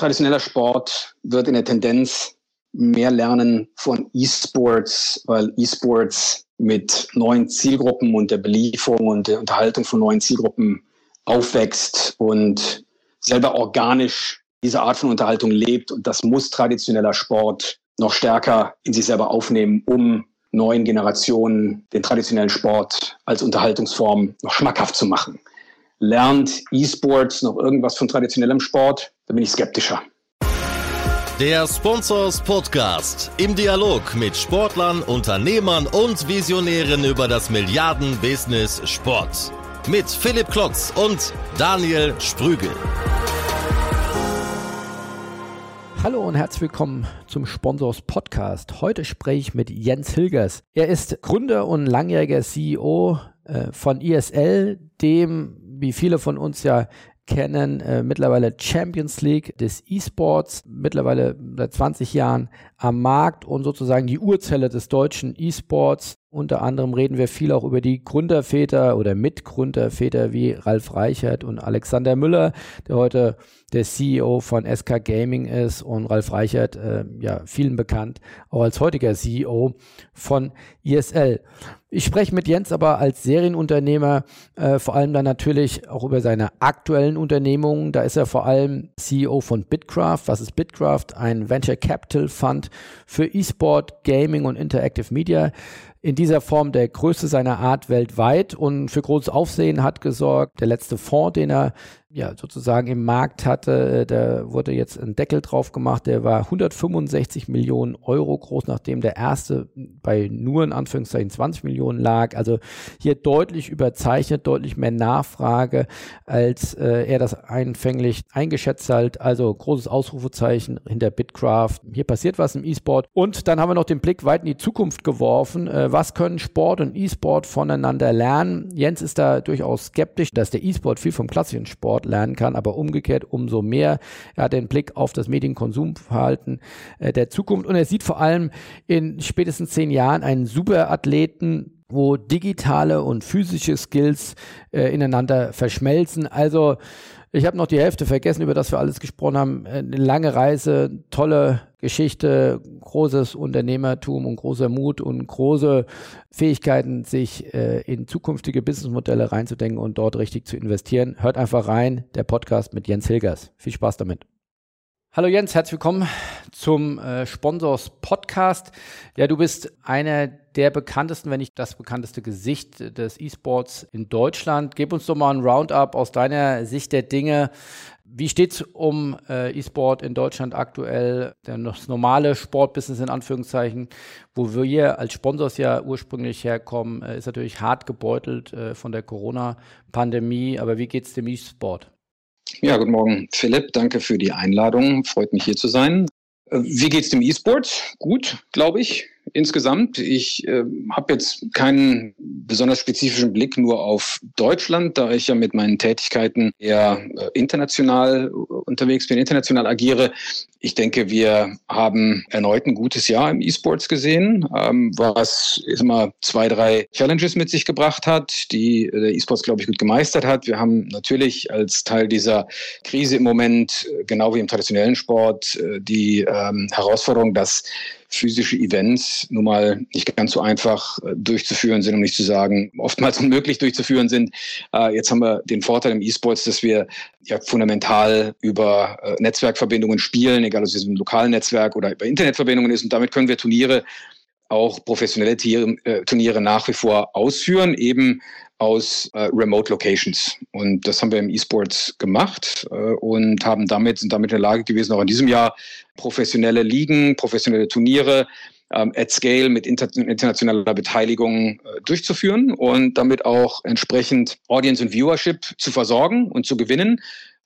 traditioneller Sport wird in der Tendenz mehr lernen von E-Sports, weil E-Sports mit neuen Zielgruppen und der Belieferung und der Unterhaltung von neuen Zielgruppen aufwächst und selber organisch diese Art von Unterhaltung lebt. Und das muss traditioneller Sport noch stärker in sich selber aufnehmen, um neuen Generationen den traditionellen Sport als Unterhaltungsform noch schmackhaft zu machen. Lernt E-Sports noch irgendwas von traditionellem Sport? Da bin ich skeptischer. Der Sponsors Podcast im Dialog mit Sportlern, Unternehmern und Visionären über das Milliarden-Business Sport. Mit Philipp Klotz und Daniel Sprügel. Hallo und herzlich willkommen zum Sponsors Podcast. Heute spreche ich mit Jens Hilgers. Er ist Gründer und langjähriger CEO äh, von ISL, dem, wie viele von uns ja kennen, äh, mittlerweile Champions League des E-Sports, mittlerweile seit 20 Jahren am Markt und sozusagen die Urzelle des deutschen E-Sports. Unter anderem reden wir viel auch über die Gründerväter oder Mitgründerväter wie Ralf Reichert und Alexander Müller, der heute der CEO von SK Gaming ist und Ralf Reichert, äh, ja, vielen bekannt, auch als heutiger CEO von ISL. Ich spreche mit Jens aber als Serienunternehmer äh, vor allem dann natürlich auch über seine aktuellen Unternehmungen. Da ist er vor allem CEO von Bitcraft. Was ist Bitcraft? Ein Venture Capital Fund für E-Sport, Gaming und Interactive Media in dieser Form der größte seiner Art weltweit und für großes Aufsehen hat gesorgt. Der letzte Fonds, den er ja, sozusagen im Markt hatte, äh, da wurde jetzt ein Deckel drauf gemacht, der war 165 Millionen Euro groß, nachdem der erste bei nur in Anführungszeichen 20 Millionen lag. Also hier deutlich überzeichnet, deutlich mehr Nachfrage, als äh, er das einfänglich eingeschätzt hat. Also großes Ausrufezeichen hinter Bitcraft. Hier passiert was im E-Sport. Und dann haben wir noch den Blick weit in die Zukunft geworfen. Äh, was können Sport und E-Sport voneinander lernen? Jens ist da durchaus skeptisch, dass der E-Sport viel vom klassischen Sport Sport lernen kann, aber umgekehrt umso mehr. Er hat den Blick auf das Medienkonsumverhalten äh, der Zukunft und er sieht vor allem in spätestens zehn Jahren einen Superathleten, wo digitale und physische Skills äh, ineinander verschmelzen. Also ich habe noch die Hälfte vergessen, über das wir alles gesprochen haben. Äh, eine lange Reise, tolle Geschichte, großes Unternehmertum und großer Mut und große Fähigkeiten, sich äh, in zukünftige Businessmodelle reinzudenken und dort richtig zu investieren. Hört einfach rein, der Podcast mit Jens Hilgers. Viel Spaß damit. Hallo Jens, herzlich willkommen zum äh, Sponsors Podcast. Ja, du bist einer der bekanntesten, wenn nicht das bekannteste Gesicht des E-Sports in Deutschland. Gib uns doch mal ein Roundup aus deiner Sicht der Dinge. Wie steht's um äh, E-Sport in Deutschland aktuell? Das normale Sportbusiness in Anführungszeichen, wo wir als Sponsors ja ursprünglich herkommen, äh, ist natürlich hart gebeutelt äh, von der Corona-Pandemie. Aber wie geht's dem E-Sport? Ja, guten Morgen, Philipp. Danke für die Einladung. Freut mich hier zu sein. Äh, wie geht's dem E-Sport? Gut, glaube ich insgesamt. Ich äh, habe jetzt keinen besonders spezifischen Blick nur auf Deutschland, da ich ja mit meinen Tätigkeiten eher äh, international unterwegs bin, international agiere. Ich denke, wir haben erneut ein gutes Jahr im E-Sports gesehen, ähm, was immer zwei, drei Challenges mit sich gebracht hat, die äh, der E-Sports, glaube ich, gut gemeistert hat. Wir haben natürlich als Teil dieser Krise im Moment, äh, genau wie im traditionellen Sport, äh, die ähm, Herausforderung, dass physische Events nun mal nicht ganz so einfach äh, durchzuführen sind, um nicht zu sagen, oftmals unmöglich durchzuführen sind. Äh, jetzt haben wir den Vorteil im E-Sports, dass wir ja fundamental über äh, Netzwerkverbindungen spielen, egal ob es im lokalen Netzwerk oder über Internetverbindungen ist. Und damit können wir Turniere auch professionelle Turniere nach wie vor ausführen, eben aus äh, Remote Locations. Und das haben wir im E-Sports gemacht äh, und haben damit, sind damit in der Lage gewesen, auch in diesem Jahr professionelle Ligen, professionelle Turniere ähm, at Scale mit inter internationaler Beteiligung äh, durchzuführen und damit auch entsprechend Audience und Viewership zu versorgen und zu gewinnen.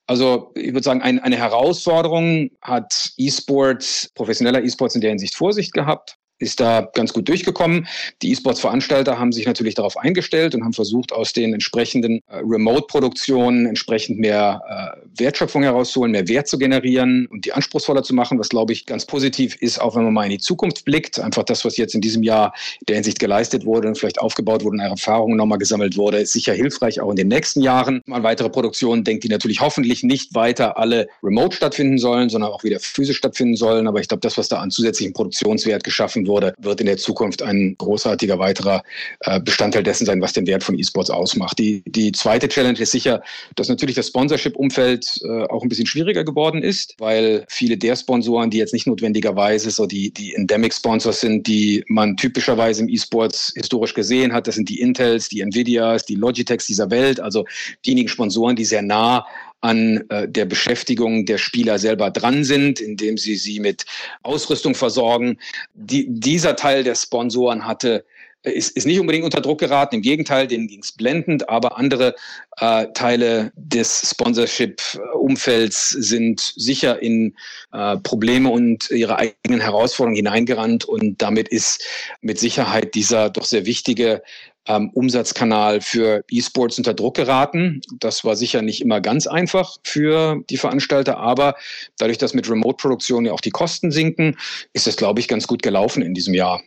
Also ich würde sagen, ein, eine Herausforderung hat E-Sports, professioneller E-Sports in der Hinsicht Vorsicht gehabt ist da ganz gut durchgekommen. Die E-Sports-Veranstalter haben sich natürlich darauf eingestellt und haben versucht, aus den entsprechenden äh, Remote-Produktionen entsprechend mehr äh, Wertschöpfung herauszuholen, mehr Wert zu generieren und die anspruchsvoller zu machen, was glaube ich ganz positiv ist, auch wenn man mal in die Zukunft blickt. Einfach das, was jetzt in diesem Jahr der Hinsicht geleistet wurde und vielleicht aufgebaut wurde und Erfahrungen nochmal gesammelt wurde, ist sicher hilfreich auch in den nächsten Jahren. Mal weitere Produktionen denkt, die natürlich hoffentlich nicht weiter alle remote stattfinden sollen, sondern auch wieder physisch stattfinden sollen. Aber ich glaube, das, was da an zusätzlichen Produktionswert geschaffen wurde, wird in der Zukunft ein großartiger weiterer äh, Bestandteil dessen sein, was den Wert von E-Sports ausmacht. Die, die zweite Challenge ist sicher, dass natürlich das Sponsorship-Umfeld äh, auch ein bisschen schwieriger geworden ist, weil viele der Sponsoren, die jetzt nicht notwendigerweise so die, die Endemic-Sponsors sind, die man typischerweise im E-Sports historisch gesehen hat, das sind die Intels, die Nvidias, die Logitechs dieser Welt, also diejenigen Sponsoren, die sehr nah an äh, der Beschäftigung der Spieler selber dran sind, indem sie sie mit Ausrüstung versorgen. Die, dieser Teil der Sponsoren hatte ist, ist nicht unbedingt unter Druck geraten. Im Gegenteil, denen ging es blendend, aber andere äh, Teile des Sponsorship-Umfelds sind sicher in äh, Probleme und ihre eigenen Herausforderungen hineingerannt und damit ist mit Sicherheit dieser doch sehr wichtige ähm, Umsatzkanal für E-Sports unter Druck geraten. Das war sicher nicht immer ganz einfach für die Veranstalter, aber dadurch, dass mit Remote-Produktion ja auch die Kosten sinken, ist es, glaube ich, ganz gut gelaufen in diesem Jahr.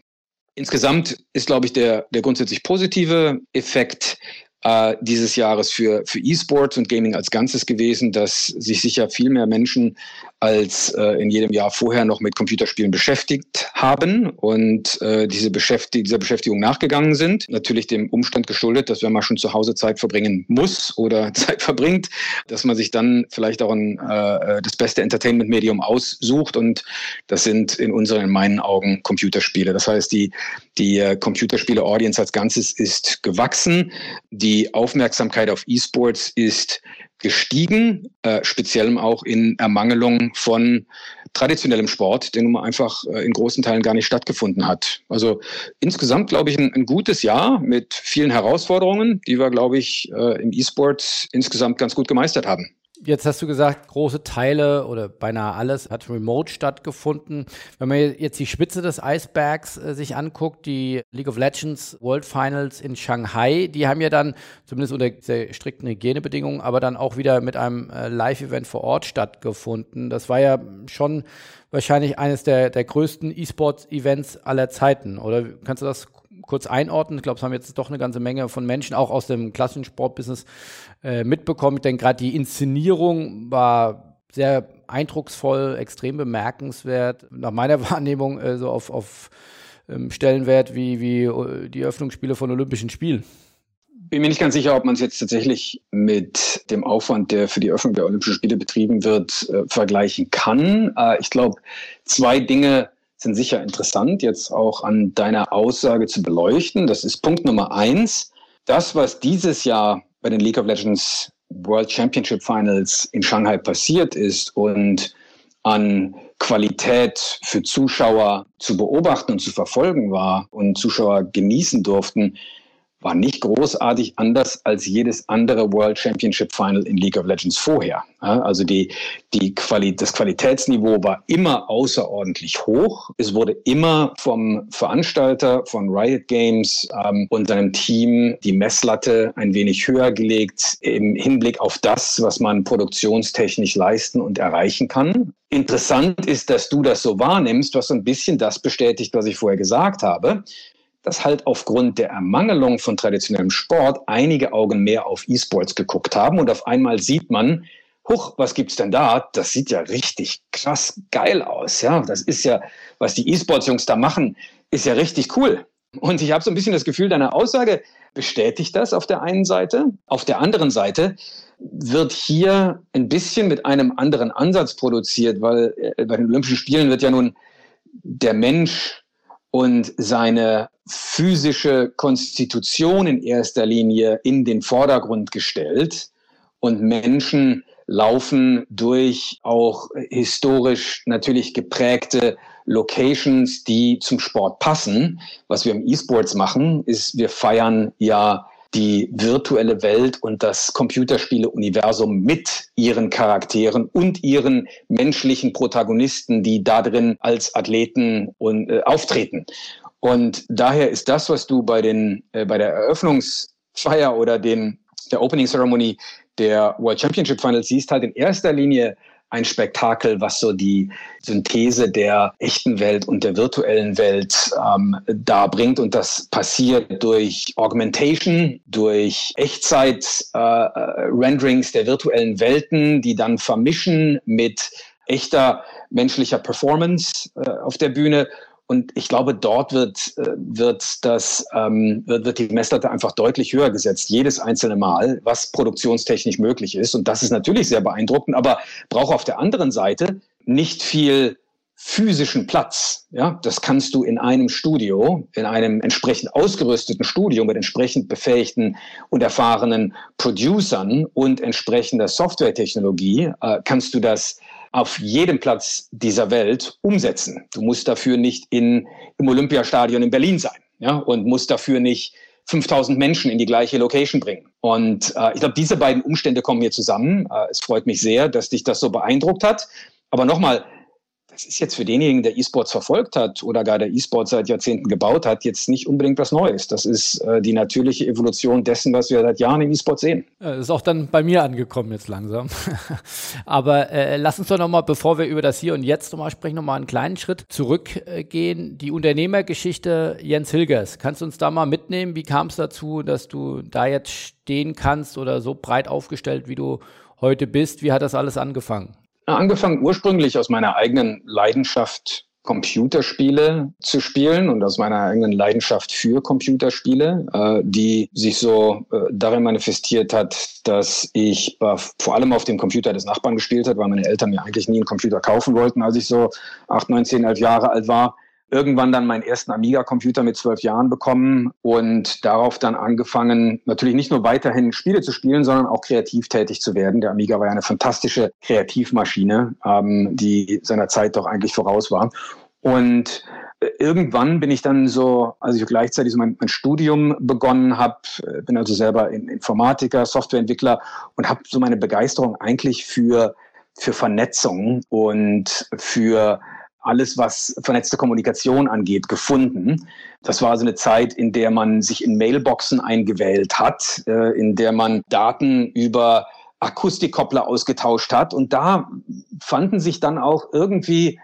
Insgesamt ist, glaube ich, der, der grundsätzlich positive Effekt äh, dieses Jahres für, für E-Sports und Gaming als Ganzes gewesen, dass sich sicher viel mehr Menschen als äh, in jedem Jahr vorher noch mit Computerspielen beschäftigt haben und äh, diese Beschäftig dieser Beschäftigung nachgegangen sind. Natürlich dem Umstand geschuldet, dass wenn man schon zu Hause Zeit verbringen muss oder Zeit verbringt, dass man sich dann vielleicht auch ein, äh, das beste Entertainment-Medium aussucht und das sind in unseren, in meinen Augen Computerspiele. Das heißt, die, die äh, Computerspiele-Audience als Ganzes ist gewachsen. Die Aufmerksamkeit auf E-Sports ist gestiegen, äh, speziell auch in Ermangelung von traditionellem Sport, der nun mal einfach äh, in großen Teilen gar nicht stattgefunden hat. Also insgesamt, glaube ich, ein, ein gutes Jahr mit vielen Herausforderungen, die wir, glaube ich, äh, im E-Sport insgesamt ganz gut gemeistert haben. Jetzt hast du gesagt, große Teile oder beinahe alles hat remote stattgefunden. Wenn man jetzt die Spitze des Eisbergs äh, sich anguckt, die League of Legends World Finals in Shanghai, die haben ja dann zumindest unter sehr strikten Hygienebedingungen, aber dann auch wieder mit einem äh, Live-Event vor Ort stattgefunden. Das war ja schon wahrscheinlich eines der, der größten E-Sports-Events aller Zeiten. Oder kannst du das kurz einordnen. Ich glaube, es haben jetzt doch eine ganze Menge von Menschen auch aus dem klassischen Sportbusiness äh, mitbekommen. Ich denke, gerade die Inszenierung war sehr eindrucksvoll, extrem bemerkenswert. Nach meiner Wahrnehmung äh, so auf, auf ähm, Stellenwert wie, wie äh, die Eröffnungsspiele von Olympischen Spielen. Bin mir nicht ganz sicher, ob man es jetzt tatsächlich mit dem Aufwand, der für die Öffnung der Olympischen Spiele betrieben wird, äh, vergleichen kann. Äh, ich glaube, zwei Dinge sind sicher interessant, jetzt auch an deiner Aussage zu beleuchten. Das ist Punkt Nummer eins. Das, was dieses Jahr bei den League of Legends World Championship Finals in Shanghai passiert ist und an Qualität für Zuschauer zu beobachten und zu verfolgen war und Zuschauer genießen durften, war nicht großartig anders als jedes andere World Championship Final in League of Legends vorher. Also die, die Quali das Qualitätsniveau war immer außerordentlich hoch. Es wurde immer vom Veranstalter von Riot Games ähm, und seinem Team die Messlatte ein wenig höher gelegt im Hinblick auf das, was man produktionstechnisch leisten und erreichen kann. Interessant ist, dass du das so wahrnimmst, was so ein bisschen das bestätigt, was ich vorher gesagt habe dass halt aufgrund der Ermangelung von traditionellem Sport einige Augen mehr auf E-Sports geguckt haben und auf einmal sieht man, huch, was gibt's denn da? Das sieht ja richtig krass geil aus, ja. Das ist ja, was die E-Sports-Jungs da machen, ist ja richtig cool. Und ich habe so ein bisschen das Gefühl, deine Aussage bestätigt das auf der einen Seite. Auf der anderen Seite wird hier ein bisschen mit einem anderen Ansatz produziert, weil äh, bei den Olympischen Spielen wird ja nun der Mensch und seine physische Konstitution in erster Linie in den Vordergrund gestellt und Menschen laufen durch auch historisch natürlich geprägte Locations, die zum Sport passen. Was wir im E-Sports machen, ist, wir feiern ja die virtuelle Welt und das Computerspiele-Universum mit ihren Charakteren und ihren menschlichen Protagonisten, die da drin als Athleten und, äh, auftreten. Und daher ist das, was du bei, den, äh, bei der Eröffnungsfeier oder den, der Opening Ceremony der World Championship Finals siehst, halt in erster Linie ein Spektakel, was so die Synthese der echten Welt und der virtuellen Welt ähm, darbringt. Und das passiert durch Augmentation, durch Echtzeit-Renderings äh, der virtuellen Welten, die dann vermischen mit echter menschlicher Performance äh, auf der Bühne und ich glaube, dort wird, äh, wird, das, ähm, wird, wird die Messlatte einfach deutlich höher gesetzt, jedes einzelne Mal, was produktionstechnisch möglich ist. Und das ist natürlich sehr beeindruckend, aber braucht auf der anderen Seite nicht viel physischen Platz. Ja, das kannst du in einem Studio, in einem entsprechend ausgerüsteten Studio mit entsprechend befähigten und erfahrenen Producern und entsprechender Softwaretechnologie, äh, kannst du das auf jedem Platz dieser Welt umsetzen. Du musst dafür nicht in, im Olympiastadion in Berlin sein ja, und musst dafür nicht 5000 Menschen in die gleiche Location bringen. Und äh, ich glaube, diese beiden Umstände kommen hier zusammen. Äh, es freut mich sehr, dass dich das so beeindruckt hat. Aber nochmal, das ist jetzt für denjenigen, der E-Sports verfolgt hat oder gar der E-Sports seit Jahrzehnten gebaut hat, jetzt nicht unbedingt was Neues. Das ist äh, die natürliche Evolution dessen, was wir seit Jahren im E-Sport sehen. Das ist auch dann bei mir angekommen jetzt langsam. Aber äh, lass uns doch nochmal, bevor wir über das Hier und Jetzt nochmal sprechen, nochmal einen kleinen Schritt zurückgehen. Die Unternehmergeschichte Jens Hilgers. Kannst du uns da mal mitnehmen? Wie kam es dazu, dass du da jetzt stehen kannst oder so breit aufgestellt, wie du heute bist? Wie hat das alles angefangen? Angefangen ursprünglich aus meiner eigenen Leidenschaft, Computerspiele zu spielen und aus meiner eigenen Leidenschaft für Computerspiele, äh, die sich so äh, darin manifestiert hat, dass ich äh, vor allem auf dem Computer des Nachbarn gespielt habe, weil meine Eltern mir eigentlich nie einen Computer kaufen wollten, als ich so acht, neun, zehn, elf Jahre alt war irgendwann dann meinen ersten Amiga-Computer mit zwölf Jahren bekommen und darauf dann angefangen, natürlich nicht nur weiterhin Spiele zu spielen, sondern auch kreativ tätig zu werden. Der Amiga war ja eine fantastische Kreativmaschine, ähm, die seiner Zeit doch eigentlich voraus war. Und äh, irgendwann bin ich dann so, als ich gleichzeitig so mein, mein Studium begonnen habe, äh, bin also selber Informatiker, Softwareentwickler und habe so meine Begeisterung eigentlich für, für Vernetzung und für alles, was vernetzte Kommunikation angeht, gefunden. Das war so eine Zeit, in der man sich in Mailboxen eingewählt hat, äh, in der man Daten über Akustikkoppler ausgetauscht hat. Und da fanden sich dann auch irgendwie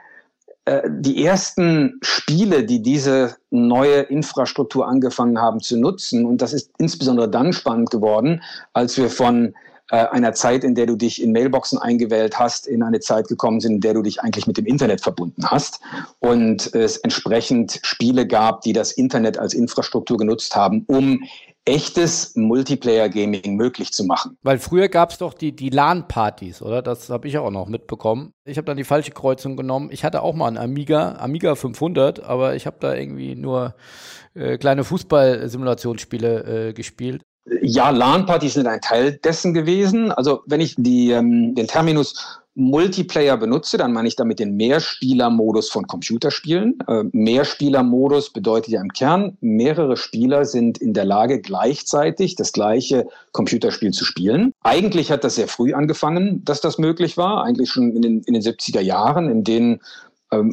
äh, die ersten Spiele, die diese neue Infrastruktur angefangen haben zu nutzen. Und das ist insbesondere dann spannend geworden, als wir von äh, einer Zeit, in der du dich in Mailboxen eingewählt hast, in eine Zeit gekommen sind, in der du dich eigentlich mit dem Internet verbunden hast und es entsprechend Spiele gab, die das Internet als Infrastruktur genutzt haben, um echtes Multiplayer-Gaming möglich zu machen. Weil früher gab es doch die, die LAN-Partys, oder? Das habe ich auch noch mitbekommen. Ich habe dann die falsche Kreuzung genommen. Ich hatte auch mal einen Amiga, Amiga 500, aber ich habe da irgendwie nur äh, kleine Fußball-Simulationsspiele äh, gespielt. Ja, LAN-Partys sind ein Teil dessen gewesen. Also wenn ich die, ähm, den Terminus Multiplayer benutze, dann meine ich damit den Mehrspieler-Modus von Computerspielen. Äh, Mehrspieler-Modus bedeutet ja im Kern, mehrere Spieler sind in der Lage, gleichzeitig das gleiche Computerspiel zu spielen. Eigentlich hat das sehr früh angefangen, dass das möglich war, eigentlich schon in den, in den 70er Jahren, in denen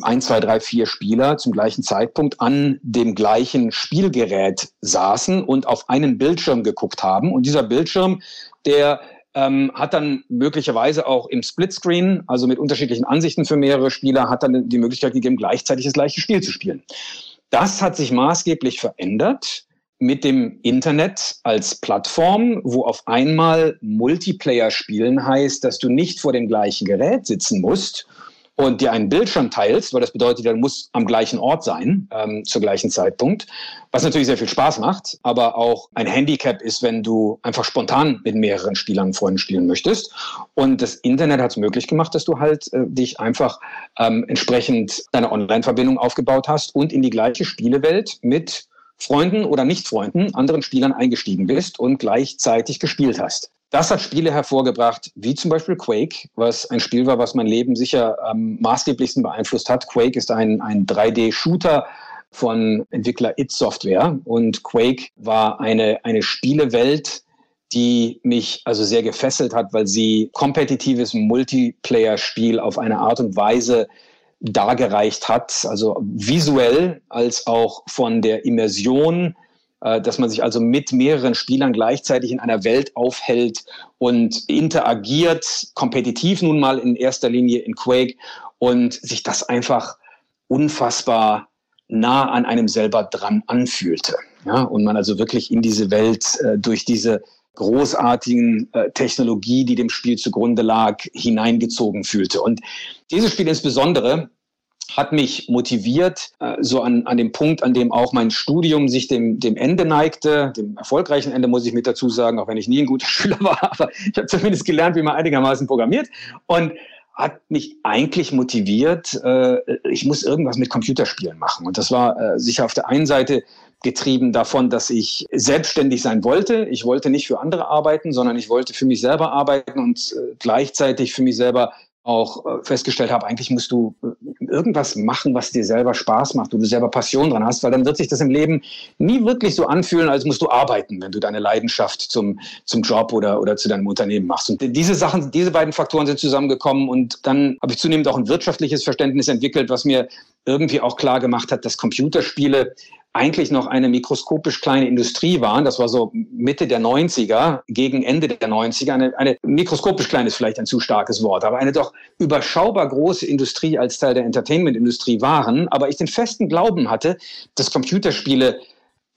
ein, zwei, drei, vier Spieler zum gleichen Zeitpunkt an dem gleichen Spielgerät saßen und auf einen Bildschirm geguckt haben. Und dieser Bildschirm, der ähm, hat dann möglicherweise auch im Splitscreen, also mit unterschiedlichen Ansichten für mehrere Spieler, hat dann die Möglichkeit gegeben, gleichzeitig das gleiche Spiel zu spielen. Das hat sich maßgeblich verändert mit dem Internet als Plattform, wo auf einmal Multiplayer spielen heißt, dass du nicht vor dem gleichen Gerät sitzen musst und dir einen Bildschirm teilst, weil das bedeutet, du musst am gleichen Ort sein, ähm, zur gleichen Zeitpunkt, was natürlich sehr viel Spaß macht, aber auch ein Handicap ist, wenn du einfach spontan mit mehreren Spielern Freunden spielen möchtest. Und das Internet hat es möglich gemacht, dass du halt äh, dich einfach ähm, entsprechend deine Online-Verbindung aufgebaut hast und in die gleiche Spielewelt mit Freunden oder Nicht-Freunden, anderen Spielern eingestiegen bist und gleichzeitig gespielt hast. Das hat Spiele hervorgebracht, wie zum Beispiel Quake, was ein Spiel war, was mein Leben sicher am maßgeblichsten beeinflusst hat. Quake ist ein, ein 3D-Shooter, von Entwickler It Software. Und Quake war eine, eine Spielewelt, die mich also sehr gefesselt hat, weil sie kompetitives Multiplayer-Spiel auf eine Art und Weise dargereicht hat, also visuell als auch von der Immersion, dass man sich also mit mehreren Spielern gleichzeitig in einer Welt aufhält und interagiert, kompetitiv nun mal in erster Linie in Quake und sich das einfach unfassbar nah an einem selber dran anfühlte. Ja, und man also wirklich in diese Welt äh, durch diese großartigen äh, Technologie, die dem Spiel zugrunde lag, hineingezogen fühlte. Und dieses Spiel insbesondere hat mich motiviert, äh, so an, an dem Punkt, an dem auch mein Studium sich dem, dem Ende neigte, dem erfolgreichen Ende muss ich mit dazu sagen, auch wenn ich nie ein guter Schüler war, aber ich habe zumindest gelernt, wie man einigermaßen programmiert. Und hat mich eigentlich motiviert, äh, ich muss irgendwas mit Computerspielen machen. Und das war äh, sicher auf der einen Seite getrieben davon, dass ich selbstständig sein wollte. Ich wollte nicht für andere arbeiten, sondern ich wollte für mich selber arbeiten und gleichzeitig für mich selber auch äh, festgestellt habe, eigentlich musst du äh, irgendwas machen, was dir selber Spaß macht, wo du selber Passion dran hast, weil dann wird sich das im Leben nie wirklich so anfühlen, als musst du arbeiten, wenn du deine Leidenschaft zum, zum Job oder, oder zu deinem Unternehmen machst. Und diese Sachen, diese beiden Faktoren sind zusammengekommen und dann habe ich zunehmend auch ein wirtschaftliches Verständnis entwickelt, was mir irgendwie auch klar gemacht hat, dass Computerspiele eigentlich noch eine mikroskopisch kleine Industrie waren. Das war so Mitte der 90er, gegen Ende der 90er. Eine, eine mikroskopisch klein ist vielleicht ein zu starkes Wort, aber eine doch überschaubar große Industrie als Teil der Entertainment-Industrie waren. Aber ich den festen Glauben hatte, dass Computerspiele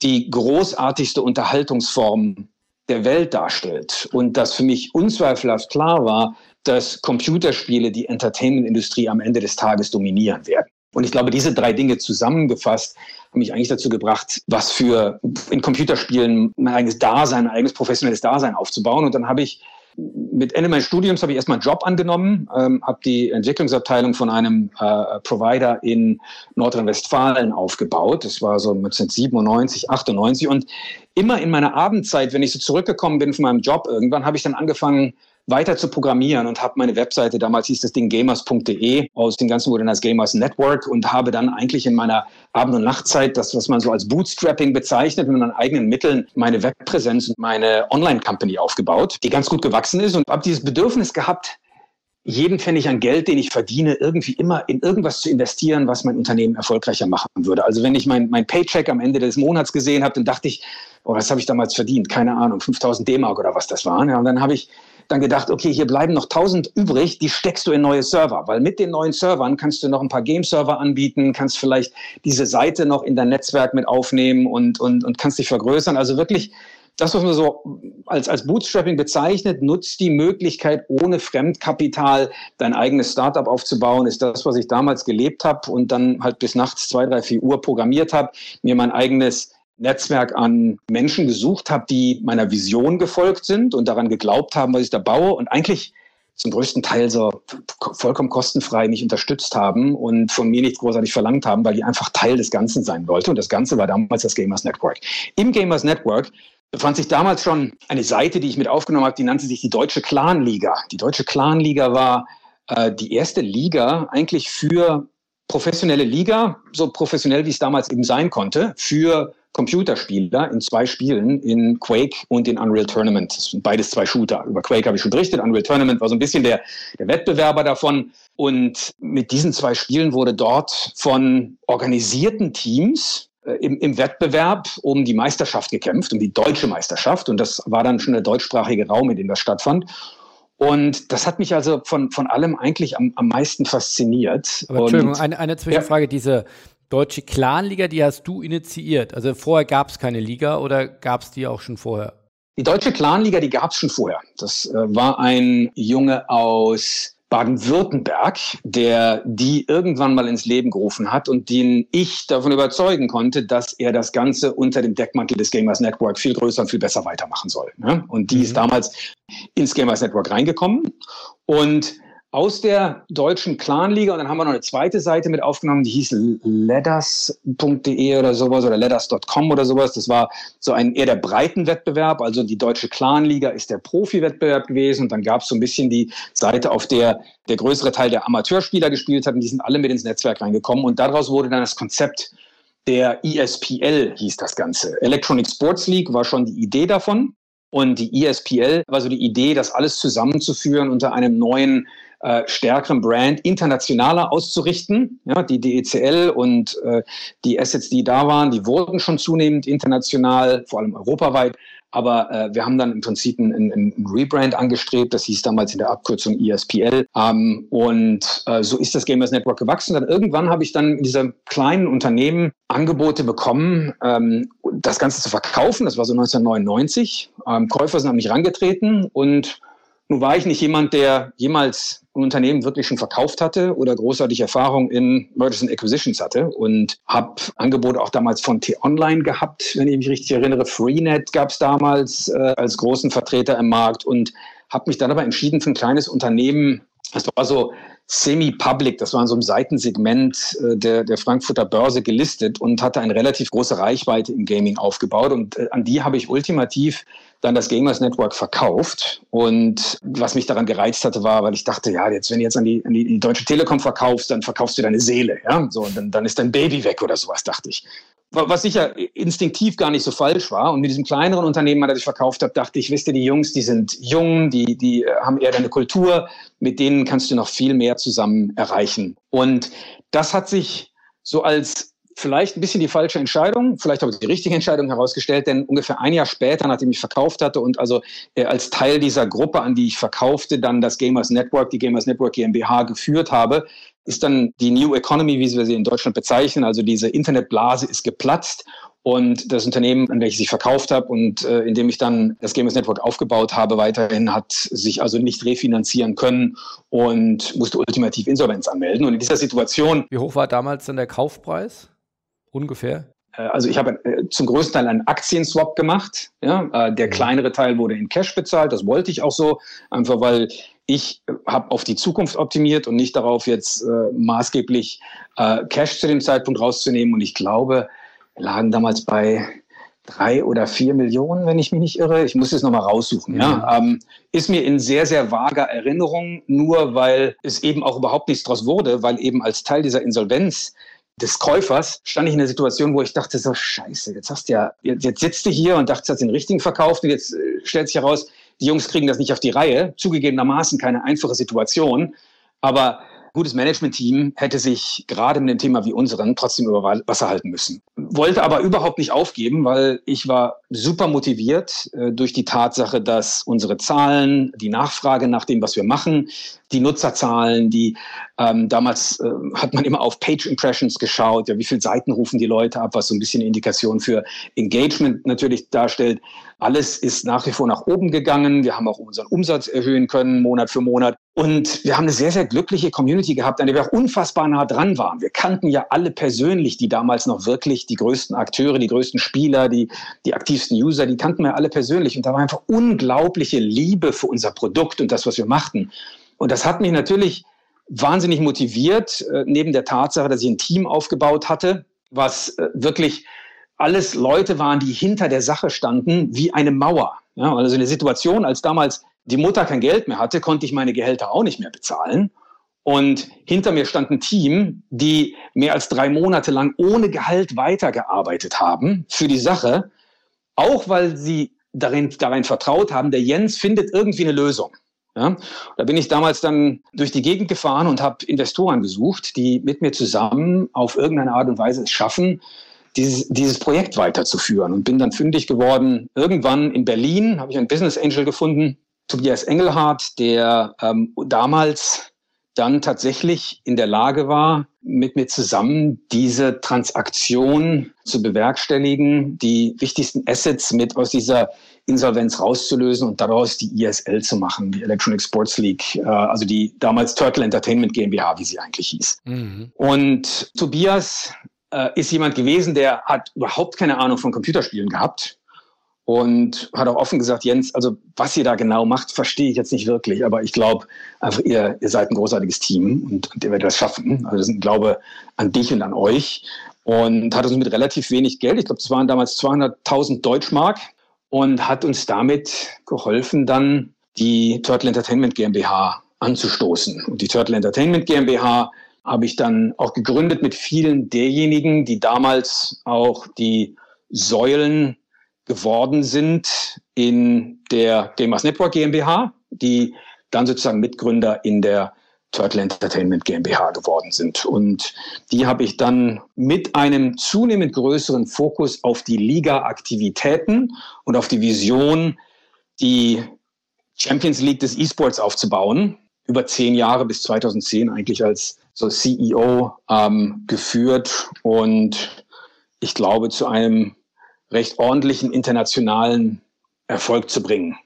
die großartigste Unterhaltungsform der Welt darstellt. Und dass für mich unzweifelhaft klar war, dass Computerspiele die Entertainment-Industrie am Ende des Tages dominieren werden. Und ich glaube, diese drei Dinge zusammengefasst haben mich eigentlich dazu gebracht, was für in Computerspielen mein eigenes Dasein, ein eigenes professionelles Dasein aufzubauen. Und dann habe ich mit Ende meines Studiums habe ich erstmal einen Job angenommen, ähm, habe die Entwicklungsabteilung von einem äh, Provider in Nordrhein-Westfalen aufgebaut. Das war so 1997, 98 und immer in meiner Abendzeit, wenn ich so zurückgekommen bin von meinem Job, irgendwann habe ich dann angefangen, weiter zu programmieren und habe meine Webseite, damals hieß das Ding gamers.de, aus dem Ganzen wurde als Gamers Network und habe dann eigentlich in meiner Abend- und Nachtzeit das, was man so als Bootstrapping bezeichnet, mit meinen eigenen Mitteln meine Webpräsenz und meine Online-Company aufgebaut, die ganz gut gewachsen ist und habe dieses Bedürfnis gehabt, jeden Pfennig an Geld, den ich verdiene, irgendwie immer in irgendwas zu investieren, was mein Unternehmen erfolgreicher machen würde. Also wenn ich mein, mein Paycheck am Ende des Monats gesehen habe, dann dachte ich, oh, was habe ich damals verdient? Keine Ahnung, 5000 D-Mark oder was das waren. Ja, und dann habe ich dann gedacht, okay, hier bleiben noch 1000 übrig, die steckst du in neue Server, weil mit den neuen Servern kannst du noch ein paar Game-Server anbieten, kannst vielleicht diese Seite noch in dein Netzwerk mit aufnehmen und, und, und kannst dich vergrößern. Also wirklich das, was man so als, als Bootstrapping bezeichnet, nutzt die Möglichkeit, ohne Fremdkapital dein eigenes Startup aufzubauen, ist das, was ich damals gelebt habe und dann halt bis nachts zwei, drei, vier Uhr programmiert habe, mir mein eigenes Netzwerk an Menschen gesucht habe, die meiner Vision gefolgt sind und daran geglaubt haben, was ich da baue und eigentlich zum größten Teil so vollkommen kostenfrei mich unterstützt haben und von mir nichts großartig verlangt haben, weil die einfach Teil des Ganzen sein wollte. Und das Ganze war damals das Gamers Network. Im Gamers Network befand sich damals schon eine Seite, die ich mit aufgenommen habe, die nannte sich die Deutsche Clanliga. Die Deutsche Clanliga war äh, die erste Liga eigentlich für professionelle Liga, so professionell wie es damals eben sein konnte, für Computerspieler in zwei Spielen, in Quake und in Unreal Tournament. Das sind beides zwei Shooter. Über Quake habe ich schon berichtet. Unreal Tournament war so ein bisschen der, der Wettbewerber davon. Und mit diesen zwei Spielen wurde dort von organisierten Teams äh, im, im Wettbewerb um die Meisterschaft gekämpft, um die deutsche Meisterschaft. Und das war dann schon der deutschsprachige Raum, in dem das stattfand. Und das hat mich also von, von allem eigentlich am, am meisten fasziniert. Aber Entschuldigung, eine, eine Zwischenfrage, ja. diese Deutsche Clanliga, die hast du initiiert. Also vorher gab es keine Liga oder gab es die auch schon vorher? Die Deutsche Clanliga, die gab es schon vorher. Das äh, war ein Junge aus Baden-Württemberg, der die irgendwann mal ins Leben gerufen hat und den ich davon überzeugen konnte, dass er das Ganze unter dem Deckmantel des Gamers Network viel größer und viel besser weitermachen soll. Ne? Und die mhm. ist damals ins Gamers Network reingekommen und aus der deutschen Clanliga und dann haben wir noch eine zweite Seite mit aufgenommen, die hieß letters.de oder sowas oder letters.com oder sowas. Das war so ein eher der breiten Wettbewerb. Also die deutsche Clanliga ist der Profi-Wettbewerb gewesen und dann gab es so ein bisschen die Seite, auf der der größere Teil der Amateurspieler gespielt hat und die sind alle mit ins Netzwerk reingekommen und daraus wurde dann das Konzept der ESPL hieß das Ganze. Electronic Sports League war schon die Idee davon. Und die ESPL war so die Idee, das alles zusammenzuführen unter einem neuen äh, stärkeren Brand internationaler auszurichten. Ja, die DECL und äh, die Assets, die da waren, die wurden schon zunehmend international, vor allem europaweit. Aber äh, wir haben dann im Prinzip ein, ein, ein, Rebrand angestrebt. Das hieß damals in der Abkürzung ESPL. Ähm, und äh, so ist das Gamers Network gewachsen. Dann irgendwann habe ich dann in diesem kleinen Unternehmen Angebote bekommen, ähm, das Ganze zu verkaufen. Das war so 1999. Ähm, Käufer sind an mich rangetreten und nun war ich nicht jemand, der jemals ein Unternehmen wirklich schon verkauft hatte oder großartige Erfahrung in Mergers and Acquisitions hatte und habe Angebote auch damals von T-Online gehabt, wenn ich mich richtig erinnere. Freenet gab es damals äh, als großen Vertreter im Markt und habe mich dann aber entschieden für ein kleines Unternehmen. Das war so semi-public, das war in so einem Seitensegment äh, der, der Frankfurter Börse gelistet und hatte eine relativ große Reichweite im Gaming aufgebaut. Und äh, an die habe ich ultimativ dann das Gamers Network verkauft. Und was mich daran gereizt hatte, war, weil ich dachte, ja, jetzt, wenn du jetzt an die, an die, Deutsche Telekom verkaufst, dann verkaufst du deine Seele. Ja, so, und dann, dann ist dein Baby weg oder sowas, dachte ich. Was sicher instinktiv gar nicht so falsch war. Und mit diesem kleineren Unternehmen, das ich verkauft habe, dachte ich, wisst ihr, die Jungs, die sind jung, die, die äh, haben eher deine Kultur, mit denen kannst du noch viel mehr zusammen erreichen. Und das hat sich so als vielleicht ein bisschen die falsche Entscheidung, vielleicht aber die richtige Entscheidung herausgestellt, denn ungefähr ein Jahr später, nachdem ich verkauft hatte und also äh, als Teil dieser Gruppe, an die ich verkaufte, dann das Gamers Network, die Gamers Network GmbH geführt habe, ist dann die New Economy, wie wir sie in Deutschland bezeichnen, also diese Internetblase ist geplatzt und das Unternehmen, an welches ich verkauft habe und äh, in dem ich dann das Gamers Network aufgebaut habe, weiterhin hat sich also nicht refinanzieren können und musste ultimativ Insolvenz anmelden. Und in dieser Situation. Wie hoch war damals denn der Kaufpreis? Ungefähr? Äh, also ich habe äh, zum größten Teil einen Aktienswap gemacht. Ja? Äh, der mhm. kleinere Teil wurde in Cash bezahlt. Das wollte ich auch so, einfach weil ich habe auf die Zukunft optimiert und nicht darauf jetzt äh, maßgeblich äh, Cash zu dem Zeitpunkt rauszunehmen. Und ich glaube, wir lagen damals bei drei oder vier Millionen, wenn ich mich nicht irre. Ich muss es nochmal raussuchen. Ja. Ähm, ist mir in sehr, sehr vager Erinnerung, nur weil es eben auch überhaupt nichts draus wurde, weil eben als Teil dieser Insolvenz des Käufers stand ich in der Situation, wo ich dachte so, scheiße, jetzt hast du ja, jetzt, sitzt du hier und dachtest, du hast den richtigen verkauft und jetzt äh, stellt sich heraus, die Jungs kriegen das nicht auf die Reihe. Zugegebenermaßen keine einfache Situation, aber gutes Management-Team hätte sich gerade mit einem Thema wie unseren trotzdem über Wasser halten müssen. Wollte aber überhaupt nicht aufgeben, weil ich war super motiviert äh, durch die Tatsache, dass unsere Zahlen, die Nachfrage nach dem, was wir machen, die Nutzerzahlen, die ähm, damals äh, hat man immer auf Page Impressions geschaut, ja, wie viele Seiten rufen die Leute ab, was so ein bisschen Indikation für Engagement natürlich darstellt. Alles ist nach wie vor nach oben gegangen. Wir haben auch unseren Umsatz erhöhen können, Monat für Monat. Und wir haben eine sehr, sehr glückliche Community gehabt, an der wir auch unfassbar nah dran waren. Wir kannten ja alle persönlich, die damals noch wirklich die größten Akteure, die größten Spieler, die, die aktivsten User, die kannten wir alle persönlich. Und da war einfach unglaubliche Liebe für unser Produkt und das, was wir machten. Und das hat mich natürlich wahnsinnig motiviert, äh, neben der Tatsache, dass ich ein Team aufgebaut hatte, was äh, wirklich alles Leute waren, die hinter der Sache standen, wie eine Mauer. Ja, also eine Situation, als damals die Mutter kein Geld mehr hatte, konnte ich meine Gehälter auch nicht mehr bezahlen. Und hinter mir stand ein Team, die mehr als drei Monate lang ohne Gehalt weitergearbeitet haben für die Sache, auch weil sie darin, darin vertraut haben, der Jens findet irgendwie eine Lösung. Ja, da bin ich damals dann durch die Gegend gefahren und habe Investoren gesucht, die mit mir zusammen auf irgendeine Art und Weise es schaffen, dieses, dieses Projekt weiterzuführen und bin dann fündig geworden. Irgendwann in Berlin habe ich einen Business Angel gefunden, Tobias Engelhardt, der ähm, damals dann tatsächlich in der Lage war, mit mir zusammen diese Transaktion zu bewerkstelligen, die wichtigsten Assets mit aus dieser Insolvenz rauszulösen und daraus die ISL zu machen, die Electronic Sports League, äh, also die damals Turtle Entertainment GmbH, wie sie eigentlich hieß. Mhm. Und Tobias äh, ist jemand gewesen, der hat überhaupt keine Ahnung von Computerspielen gehabt und hat auch offen gesagt, Jens, also was ihr da genau macht, verstehe ich jetzt nicht wirklich, aber ich glaube einfach, ihr, ihr seid ein großartiges Team und, und ihr werdet das schaffen. Also das ist ein Glaube an dich und an euch und hat uns mit relativ wenig Geld, ich glaube, das waren damals 200.000 Deutschmark und hat uns damit geholfen, dann die Turtle Entertainment GmbH anzustoßen. Und die Turtle Entertainment GmbH habe ich dann auch gegründet mit vielen derjenigen, die damals auch die Säulen geworden sind in der Gamers Network GmbH, die dann sozusagen Mitgründer in der Turtle Entertainment GmbH geworden sind. Und die habe ich dann mit einem zunehmend größeren Fokus auf die Liga-Aktivitäten und auf die Vision, die Champions League des E-Sports aufzubauen, über zehn Jahre bis 2010 eigentlich als so CEO ähm, geführt und ich glaube zu einem recht ordentlichen internationalen Erfolg zu bringen.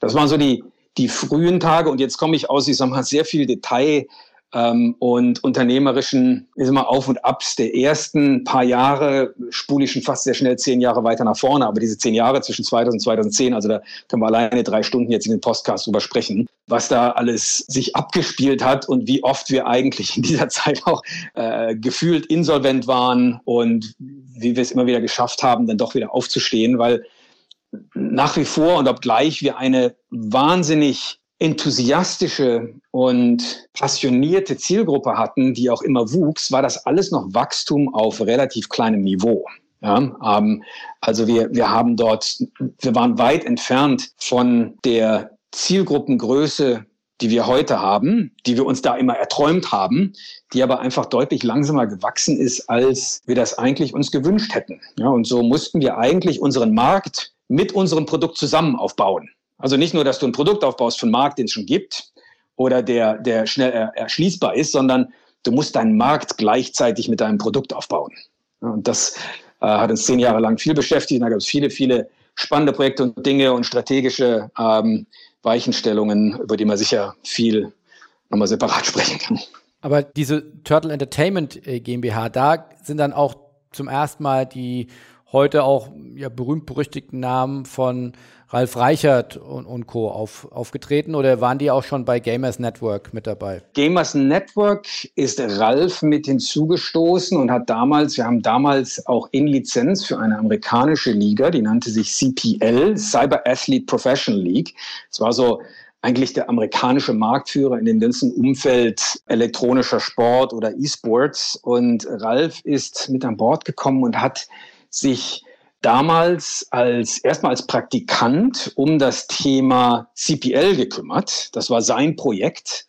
Das waren so die, die frühen Tage und jetzt komme ich aus, ich sag mal, sehr viel Detail ähm, und unternehmerischen sag mal, Auf und Abs der ersten paar Jahre spule ich schon fast sehr schnell zehn Jahre weiter nach vorne. Aber diese zehn Jahre zwischen 2000 und 2010, also da können wir alleine drei Stunden jetzt in den Podcast drüber sprechen, was da alles sich abgespielt hat und wie oft wir eigentlich in dieser Zeit auch äh, gefühlt insolvent waren und wie wir es immer wieder geschafft haben, dann doch wieder aufzustehen, weil nach wie vor und obgleich wir eine wahnsinnig enthusiastische und passionierte Zielgruppe hatten, die auch immer wuchs, war das alles noch Wachstum auf relativ kleinem Niveau. Ja, ähm, also wir, wir haben dort, wir waren weit entfernt von der Zielgruppengröße, die wir heute haben, die wir uns da immer erträumt haben, die aber einfach deutlich langsamer gewachsen ist, als wir das eigentlich uns gewünscht hätten. Ja, und so mussten wir eigentlich unseren Markt mit unserem Produkt zusammen aufbauen. Also nicht nur, dass du ein Produkt aufbaust einen Markt, den es schon gibt oder der, der schnell erschließbar ist, sondern du musst deinen Markt gleichzeitig mit deinem Produkt aufbauen. Und das äh, hat uns zehn Jahre lang viel beschäftigt. Da gab es viele, viele spannende Projekte und Dinge und strategische ähm, Weichenstellungen, über die man sicher viel nochmal separat sprechen kann. Aber diese Turtle Entertainment äh, GmbH, da sind dann auch zum ersten Mal die heute auch ja, berühmt-berüchtigten Namen von Ralf Reichert und, und Co. Auf, aufgetreten oder waren die auch schon bei Gamers Network mit dabei? Gamers Network ist Ralf mit hinzugestoßen und hat damals, wir haben damals auch in Lizenz für eine amerikanische Liga, die nannte sich CPL, Cyber Athlete Professional League. Es war so eigentlich der amerikanische Marktführer in dem ganzen Umfeld elektronischer Sport oder E-Sports. Und Ralf ist mit an Bord gekommen und hat sich damals als erstmal als Praktikant um das Thema CPL gekümmert. Das war sein Projekt.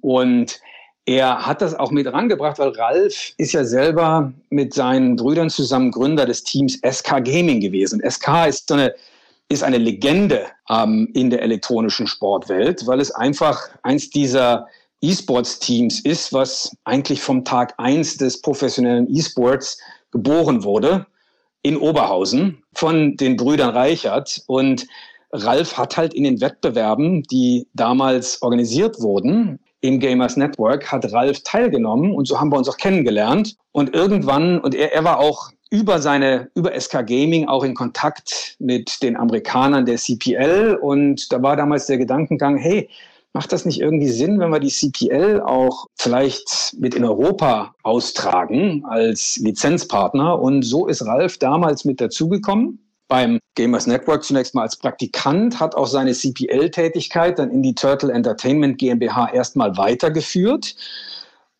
Und er hat das auch mit rangebracht, weil Ralf ist ja selber mit seinen Brüdern zusammen Gründer des Teams SK Gaming gewesen. SK ist so eine, ist eine Legende ähm, in der elektronischen Sportwelt, weil es einfach eins dieser E-Sports-Teams ist, was eigentlich vom Tag eins des professionellen E-Sports geboren wurde in Oberhausen von den Brüdern Reichert. Und Ralf hat halt in den Wettbewerben, die damals organisiert wurden, im Gamers Network, hat Ralf teilgenommen und so haben wir uns auch kennengelernt. Und irgendwann, und er, er war auch über seine, über SK Gaming auch in Kontakt mit den Amerikanern der CPL. Und da war damals der Gedankengang, hey, Macht das nicht irgendwie Sinn, wenn wir die CPL auch vielleicht mit in Europa austragen als Lizenzpartner? Und so ist Ralf damals mit dazugekommen. Beim Gamers Network zunächst mal als Praktikant, hat auch seine CPL-Tätigkeit dann in die Turtle Entertainment GmbH erstmal weitergeführt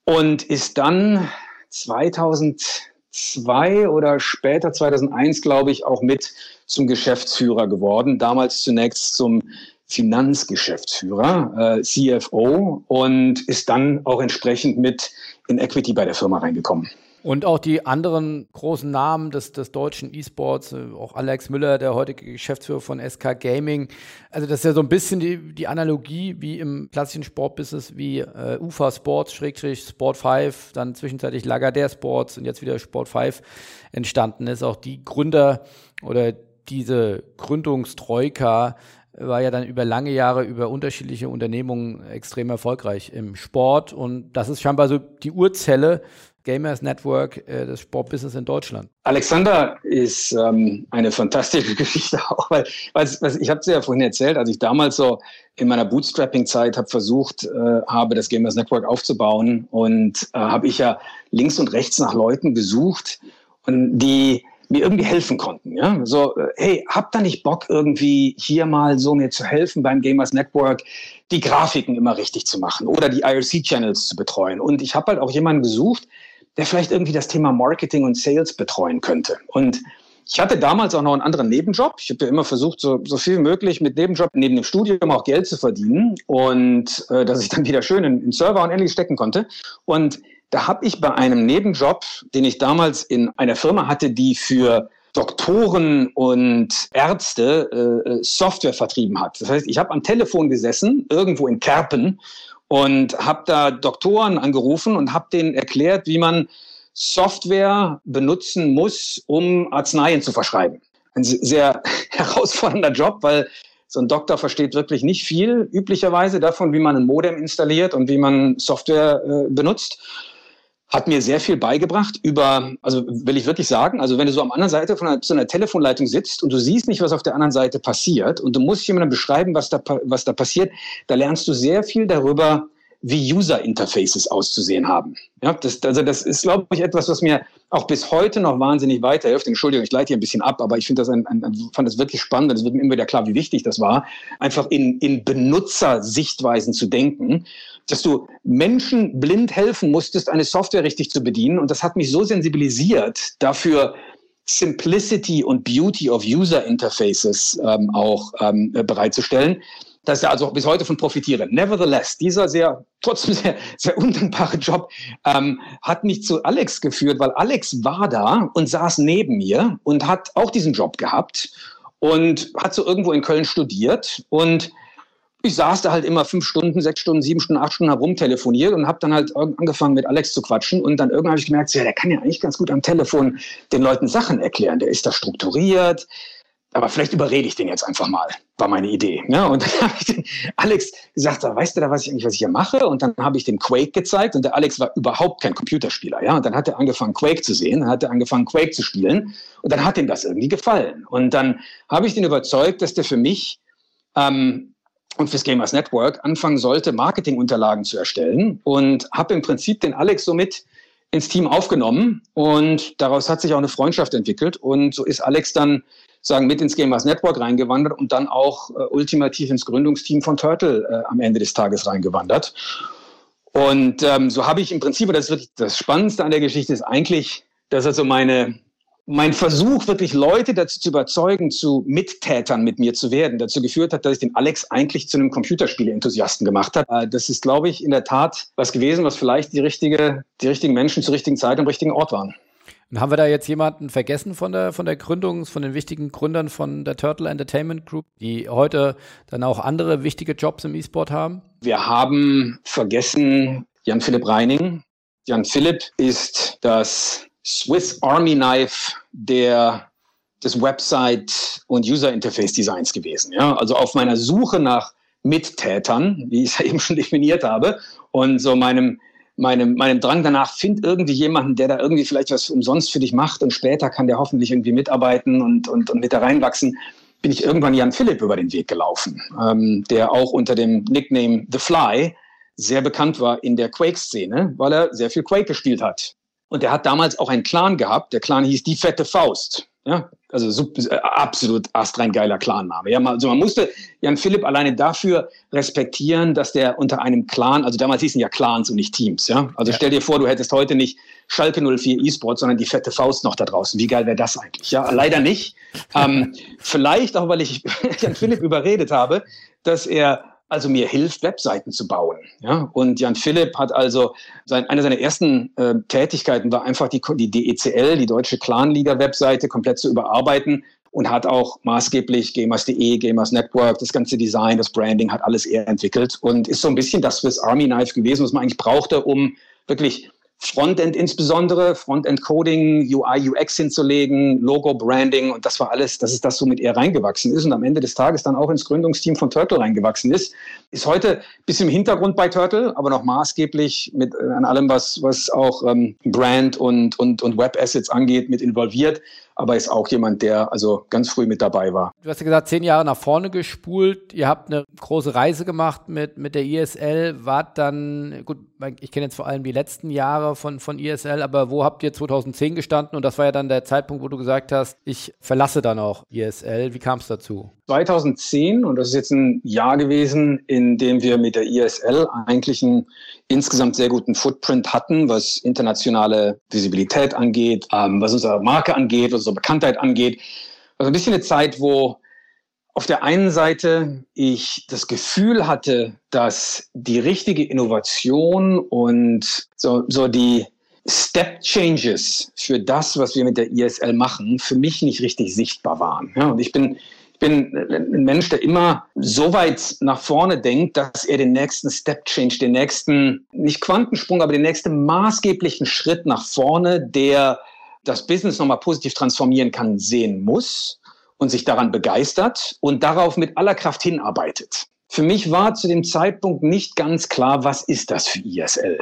und ist dann 2002 oder später 2001, glaube ich, auch mit zum Geschäftsführer geworden. Damals zunächst zum Finanzgeschäftsführer, äh, CFO und ist dann auch entsprechend mit in Equity bei der Firma reingekommen. Und auch die anderen großen Namen des, des deutschen E-Sports, äh, auch Alex Müller, der heutige Geschäftsführer von SK Gaming. Also das ist ja so ein bisschen die, die Analogie wie im klassischen Sportbusiness, wie äh, UFA Sports, Schrägstrich Sport 5, dann zwischenzeitlich Lagardère Sports und jetzt wieder Sport 5 entstanden ist. Auch die Gründer oder diese Gründungstroika war ja dann über lange Jahre über unterschiedliche Unternehmungen extrem erfolgreich im Sport und das ist scheinbar so die Urzelle Gamers Network äh, des Sportbusiness in Deutschland. Alexander ist ähm, eine fantastische Geschichte auch, weil was, was, ich habe es ja vorhin erzählt, als ich damals so in meiner Bootstrapping-Zeit habe versucht äh, habe, das Gamers Network aufzubauen und äh, habe ich ja links und rechts nach Leuten gesucht und die mir irgendwie helfen konnten. Ja? So, äh, hey, habt da nicht Bock, irgendwie hier mal so mir zu helfen beim Gamers Network, die Grafiken immer richtig zu machen oder die IRC-Channels zu betreuen. Und ich habe halt auch jemanden gesucht, der vielleicht irgendwie das Thema Marketing und Sales betreuen könnte. Und ich hatte damals auch noch einen anderen Nebenjob. Ich habe ja immer versucht, so, so viel möglich mit Nebenjob neben dem Studium auch Geld zu verdienen und äh, dass ich dann wieder schön in, in Server und ähnliches stecken konnte. Und da habe ich bei einem Nebenjob, den ich damals in einer Firma hatte, die für Doktoren und Ärzte äh, Software vertrieben hat. Das heißt, ich habe am Telefon gesessen, irgendwo in Kerpen, und habe da Doktoren angerufen und habe denen erklärt, wie man Software benutzen muss, um Arzneien zu verschreiben. Ein sehr herausfordernder Job, weil so ein Doktor versteht wirklich nicht viel üblicherweise davon, wie man ein Modem installiert und wie man Software äh, benutzt hat mir sehr viel beigebracht über, also will ich wirklich sagen, also wenn du so am anderen Seite von einer, so einer Telefonleitung sitzt und du siehst nicht, was auf der anderen Seite passiert und du musst jemandem beschreiben, was da, was da passiert, da lernst du sehr viel darüber, wie User Interfaces auszusehen haben. Ja, das, also das ist, glaube ich, etwas, was mir auch bis heute noch wahnsinnig weiterhilft. Entschuldigung, ich leite hier ein bisschen ab, aber ich finde das ein, ein, fand das wirklich spannend. Es wird mir immer wieder klar, wie wichtig das war, einfach in, in Benutzersichtweisen zu denken, dass du Menschen blind helfen musstest, eine Software richtig zu bedienen. Und das hat mich so sensibilisiert dafür, Simplicity und Beauty of User Interfaces ähm, auch ähm, bereitzustellen, dass ich also bis heute von profitiere. Nevertheless, dieser sehr, trotzdem sehr, sehr undankbare Job ähm, hat mich zu Alex geführt, weil Alex war da und saß neben mir und hat auch diesen Job gehabt und hat so irgendwo in Köln studiert und ich saß da halt immer fünf Stunden, sechs Stunden, sieben Stunden, acht Stunden herum telefoniert und habe dann halt angefangen mit Alex zu quatschen und dann irgendwann habe ich gemerkt, ja, der kann ja eigentlich ganz gut am Telefon den Leuten Sachen erklären. Der ist da strukturiert, aber vielleicht überrede ich den jetzt einfach mal, war meine Idee. Ja, und dann habe ich den Alex gesagt, weißt du da, was ich eigentlich, was ich hier mache? Und dann habe ich dem Quake gezeigt und der Alex war überhaupt kein Computerspieler. Ja, und dann hat er angefangen, Quake zu sehen, dann hat er angefangen, Quake zu spielen und dann hat ihm das irgendwie gefallen. Und dann habe ich den überzeugt, dass der für mich ähm, und fürs Gamers Network anfangen sollte, Marketingunterlagen zu erstellen. Und habe im Prinzip den Alex somit ins Team aufgenommen. Und daraus hat sich auch eine Freundschaft entwickelt. Und so ist Alex dann sagen, mit ins Gamers Network reingewandert und dann auch äh, ultimativ ins Gründungsteam von Turtle äh, am Ende des Tages reingewandert. Und ähm, so habe ich im Prinzip, und das ist wirklich das Spannendste an der Geschichte, ist eigentlich, dass also meine, mein Versuch, wirklich Leute dazu zu überzeugen, zu Mittätern mit mir zu werden, dazu geführt hat, dass ich den Alex eigentlich zu einem Computerspiele-Enthusiasten gemacht habe. Äh, das ist, glaube ich, in der Tat was gewesen, was vielleicht die, richtige, die richtigen Menschen zur richtigen Zeit am richtigen Ort waren. Und haben wir da jetzt jemanden vergessen von der, von der Gründung, von den wichtigen Gründern von der Turtle Entertainment Group, die heute dann auch andere wichtige Jobs im E-Sport haben? Wir haben vergessen Jan Philipp Reining. Jan Philipp ist das Swiss Army Knife der des Website und User Interface Designs gewesen. Ja, also auf meiner Suche nach Mittätern, wie ich es ja eben schon definiert habe, und so meinem meinem, meinem Drang danach, find irgendwie jemanden, der da irgendwie vielleicht was umsonst für dich macht und später kann der hoffentlich irgendwie mitarbeiten und, und, und mit da reinwachsen, bin ich irgendwann Jan Philipp über den Weg gelaufen, ähm, der auch unter dem Nickname The Fly sehr bekannt war in der Quake-Szene, weil er sehr viel Quake gespielt hat. Und er hat damals auch einen Clan gehabt. Der Clan hieß Die Fette Faust. Ja, also super, äh, absolut astrein geiler Clanname. Ja, also man musste Jan Philipp alleine dafür respektieren, dass der unter einem Clan, also damals hießen ja Clans und nicht Teams. Ja, also ja. stell dir vor, du hättest heute nicht Schalke 04 E-Sport, sondern die fette Faust noch da draußen. Wie geil wäre das eigentlich? Ja, leider nicht. ähm, vielleicht auch, weil ich Jan Philipp überredet habe, dass er also mir hilft, Webseiten zu bauen. Ja? Und Jan Philipp hat also, sein, eine seiner ersten äh, Tätigkeiten war einfach die, die DECL, die Deutsche Clanliga-Webseite, komplett zu überarbeiten und hat auch maßgeblich Gamers.de, Gamers Network, das ganze Design, das Branding, hat alles er entwickelt und ist so ein bisschen das Swiss Army Knife gewesen, was man eigentlich brauchte, um wirklich Frontend insbesondere, Frontend Coding, UI, UX hinzulegen, Logo, Branding und das war alles, das ist das, womit er reingewachsen ist und am Ende des Tages dann auch ins Gründungsteam von Turtle reingewachsen ist. Ist heute ein bisschen im Hintergrund bei Turtle, aber noch maßgeblich mit äh, an allem, was, was auch ähm, Brand und, und, und Web Assets angeht, mit involviert. Aber ist auch jemand, der also ganz früh mit dabei war. Du hast ja gesagt, zehn Jahre nach vorne gespult. Ihr habt eine große Reise gemacht mit, mit der ISL. Wart dann, gut, ich kenne jetzt vor allem die letzten Jahre von, von ISL, aber wo habt ihr 2010 gestanden? Und das war ja dann der Zeitpunkt, wo du gesagt hast, ich verlasse dann auch ISL. Wie kam es dazu? 2010, und das ist jetzt ein Jahr gewesen, in dem wir mit der ISL eigentlich einen insgesamt sehr guten Footprint hatten, was internationale Visibilität angeht, ähm, was unsere Marke angeht, was unsere Bekanntheit angeht. Also ein bisschen eine Zeit, wo auf der einen Seite ich das Gefühl hatte, dass die richtige Innovation und so, so die Step Changes für das, was wir mit der ISL machen, für mich nicht richtig sichtbar waren. Ja, und ich bin bin ein Mensch, der immer so weit nach vorne denkt, dass er den nächsten Step Change, den nächsten, nicht Quantensprung, aber den nächsten maßgeblichen Schritt nach vorne, der das Business nochmal positiv transformieren kann, sehen muss und sich daran begeistert und darauf mit aller Kraft hinarbeitet. Für mich war zu dem Zeitpunkt nicht ganz klar, was ist das für ISL?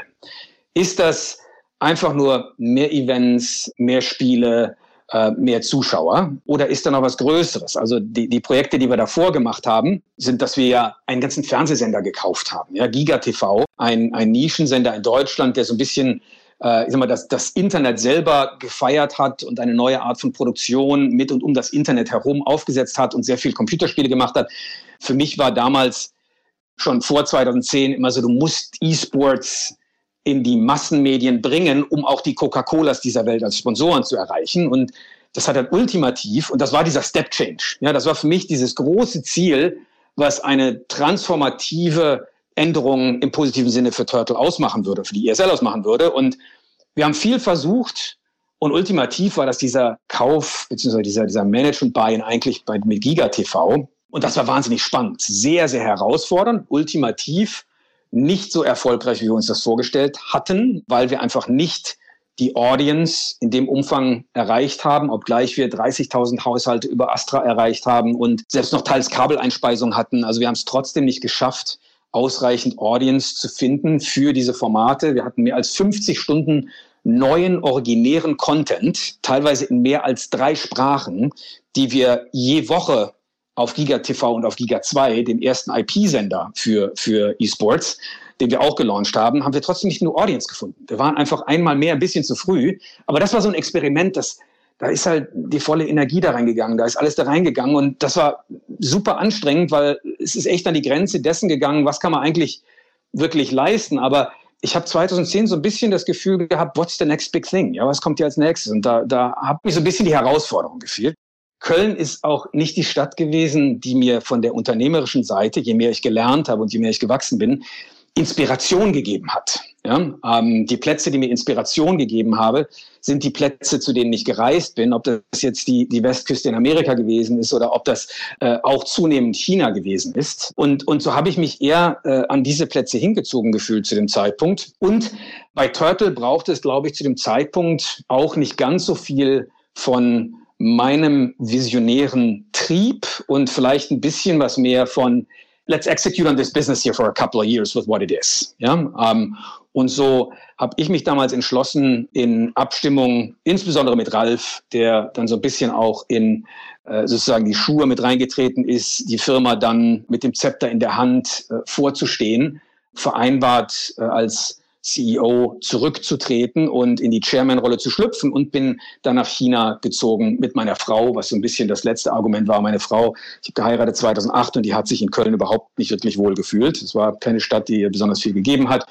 Ist das einfach nur mehr Events, mehr Spiele, äh, mehr Zuschauer? Oder ist da noch was Größeres? Also die, die Projekte, die wir davor gemacht haben, sind, dass wir ja einen ganzen Fernsehsender gekauft haben. Ja, Giga TV, ein, ein Nischensender in Deutschland, der so ein bisschen äh, ich sag mal, das, das Internet selber gefeiert hat und eine neue Art von Produktion mit und um das Internet herum aufgesetzt hat und sehr viel Computerspiele gemacht hat. Für mich war damals schon vor 2010 immer so, du musst E-Sports in die Massenmedien bringen, um auch die Coca-Colas dieser Welt als Sponsoren zu erreichen. Und das hat dann ultimativ, und das war dieser Step Change. Ja, das war für mich dieses große Ziel, was eine transformative Änderung im positiven Sinne für Turtle ausmachen würde, für die ESL ausmachen würde. Und wir haben viel versucht, und ultimativ war das dieser Kauf, beziehungsweise dieser, dieser Management-Buy-in eigentlich bei, mit Giga TV. Und das war wahnsinnig spannend, sehr, sehr herausfordernd. Ultimativ nicht so erfolgreich, wie wir uns das vorgestellt hatten, weil wir einfach nicht die Audience in dem Umfang erreicht haben, obgleich wir 30.000 Haushalte über Astra erreicht haben und selbst noch teils Kabeleinspeisung hatten. Also wir haben es trotzdem nicht geschafft, ausreichend Audience zu finden für diese Formate. Wir hatten mehr als 50 Stunden neuen, originären Content, teilweise in mehr als drei Sprachen, die wir je Woche auf Giga TV und auf Giga 2, dem ersten IP-Sender für, für E-Sports, den wir auch gelauncht haben, haben wir trotzdem nicht nur Audience gefunden. Wir waren einfach einmal mehr ein bisschen zu früh. Aber das war so ein Experiment, das, da ist halt die volle Energie da reingegangen, da ist alles da reingegangen und das war super anstrengend, weil es ist echt an die Grenze dessen gegangen, was kann man eigentlich wirklich leisten. Aber ich habe 2010 so ein bisschen das Gefühl gehabt, what's the next big thing? Ja, was kommt hier als nächstes? Und da, da hat mich so ein bisschen die Herausforderung gefehlt. Köln ist auch nicht die Stadt gewesen, die mir von der unternehmerischen Seite, je mehr ich gelernt habe und je mehr ich gewachsen bin, Inspiration gegeben hat. Ja, ähm, die Plätze, die mir Inspiration gegeben habe, sind die Plätze, zu denen ich gereist bin. Ob das jetzt die, die Westküste in Amerika gewesen ist oder ob das äh, auch zunehmend China gewesen ist. Und, und so habe ich mich eher äh, an diese Plätze hingezogen gefühlt zu dem Zeitpunkt. Und bei Turtle braucht es, glaube ich, zu dem Zeitpunkt auch nicht ganz so viel von meinem visionären Trieb und vielleicht ein bisschen was mehr von let's execute on this business here for a couple of years with what it is. Ja? Um, und so habe ich mich damals entschlossen, in Abstimmung, insbesondere mit Ralf, der dann so ein bisschen auch in äh, sozusagen die Schuhe mit reingetreten ist, die Firma dann mit dem Zepter in der Hand äh, vorzustehen, vereinbart äh, als CEO zurückzutreten und in die Chairman-Rolle zu schlüpfen und bin dann nach China gezogen mit meiner Frau, was so ein bisschen das letzte Argument war. Meine Frau, ich habe geheiratet 2008 und die hat sich in Köln überhaupt nicht wirklich wohl gefühlt. Es war keine Stadt, die ihr besonders viel gegeben hat.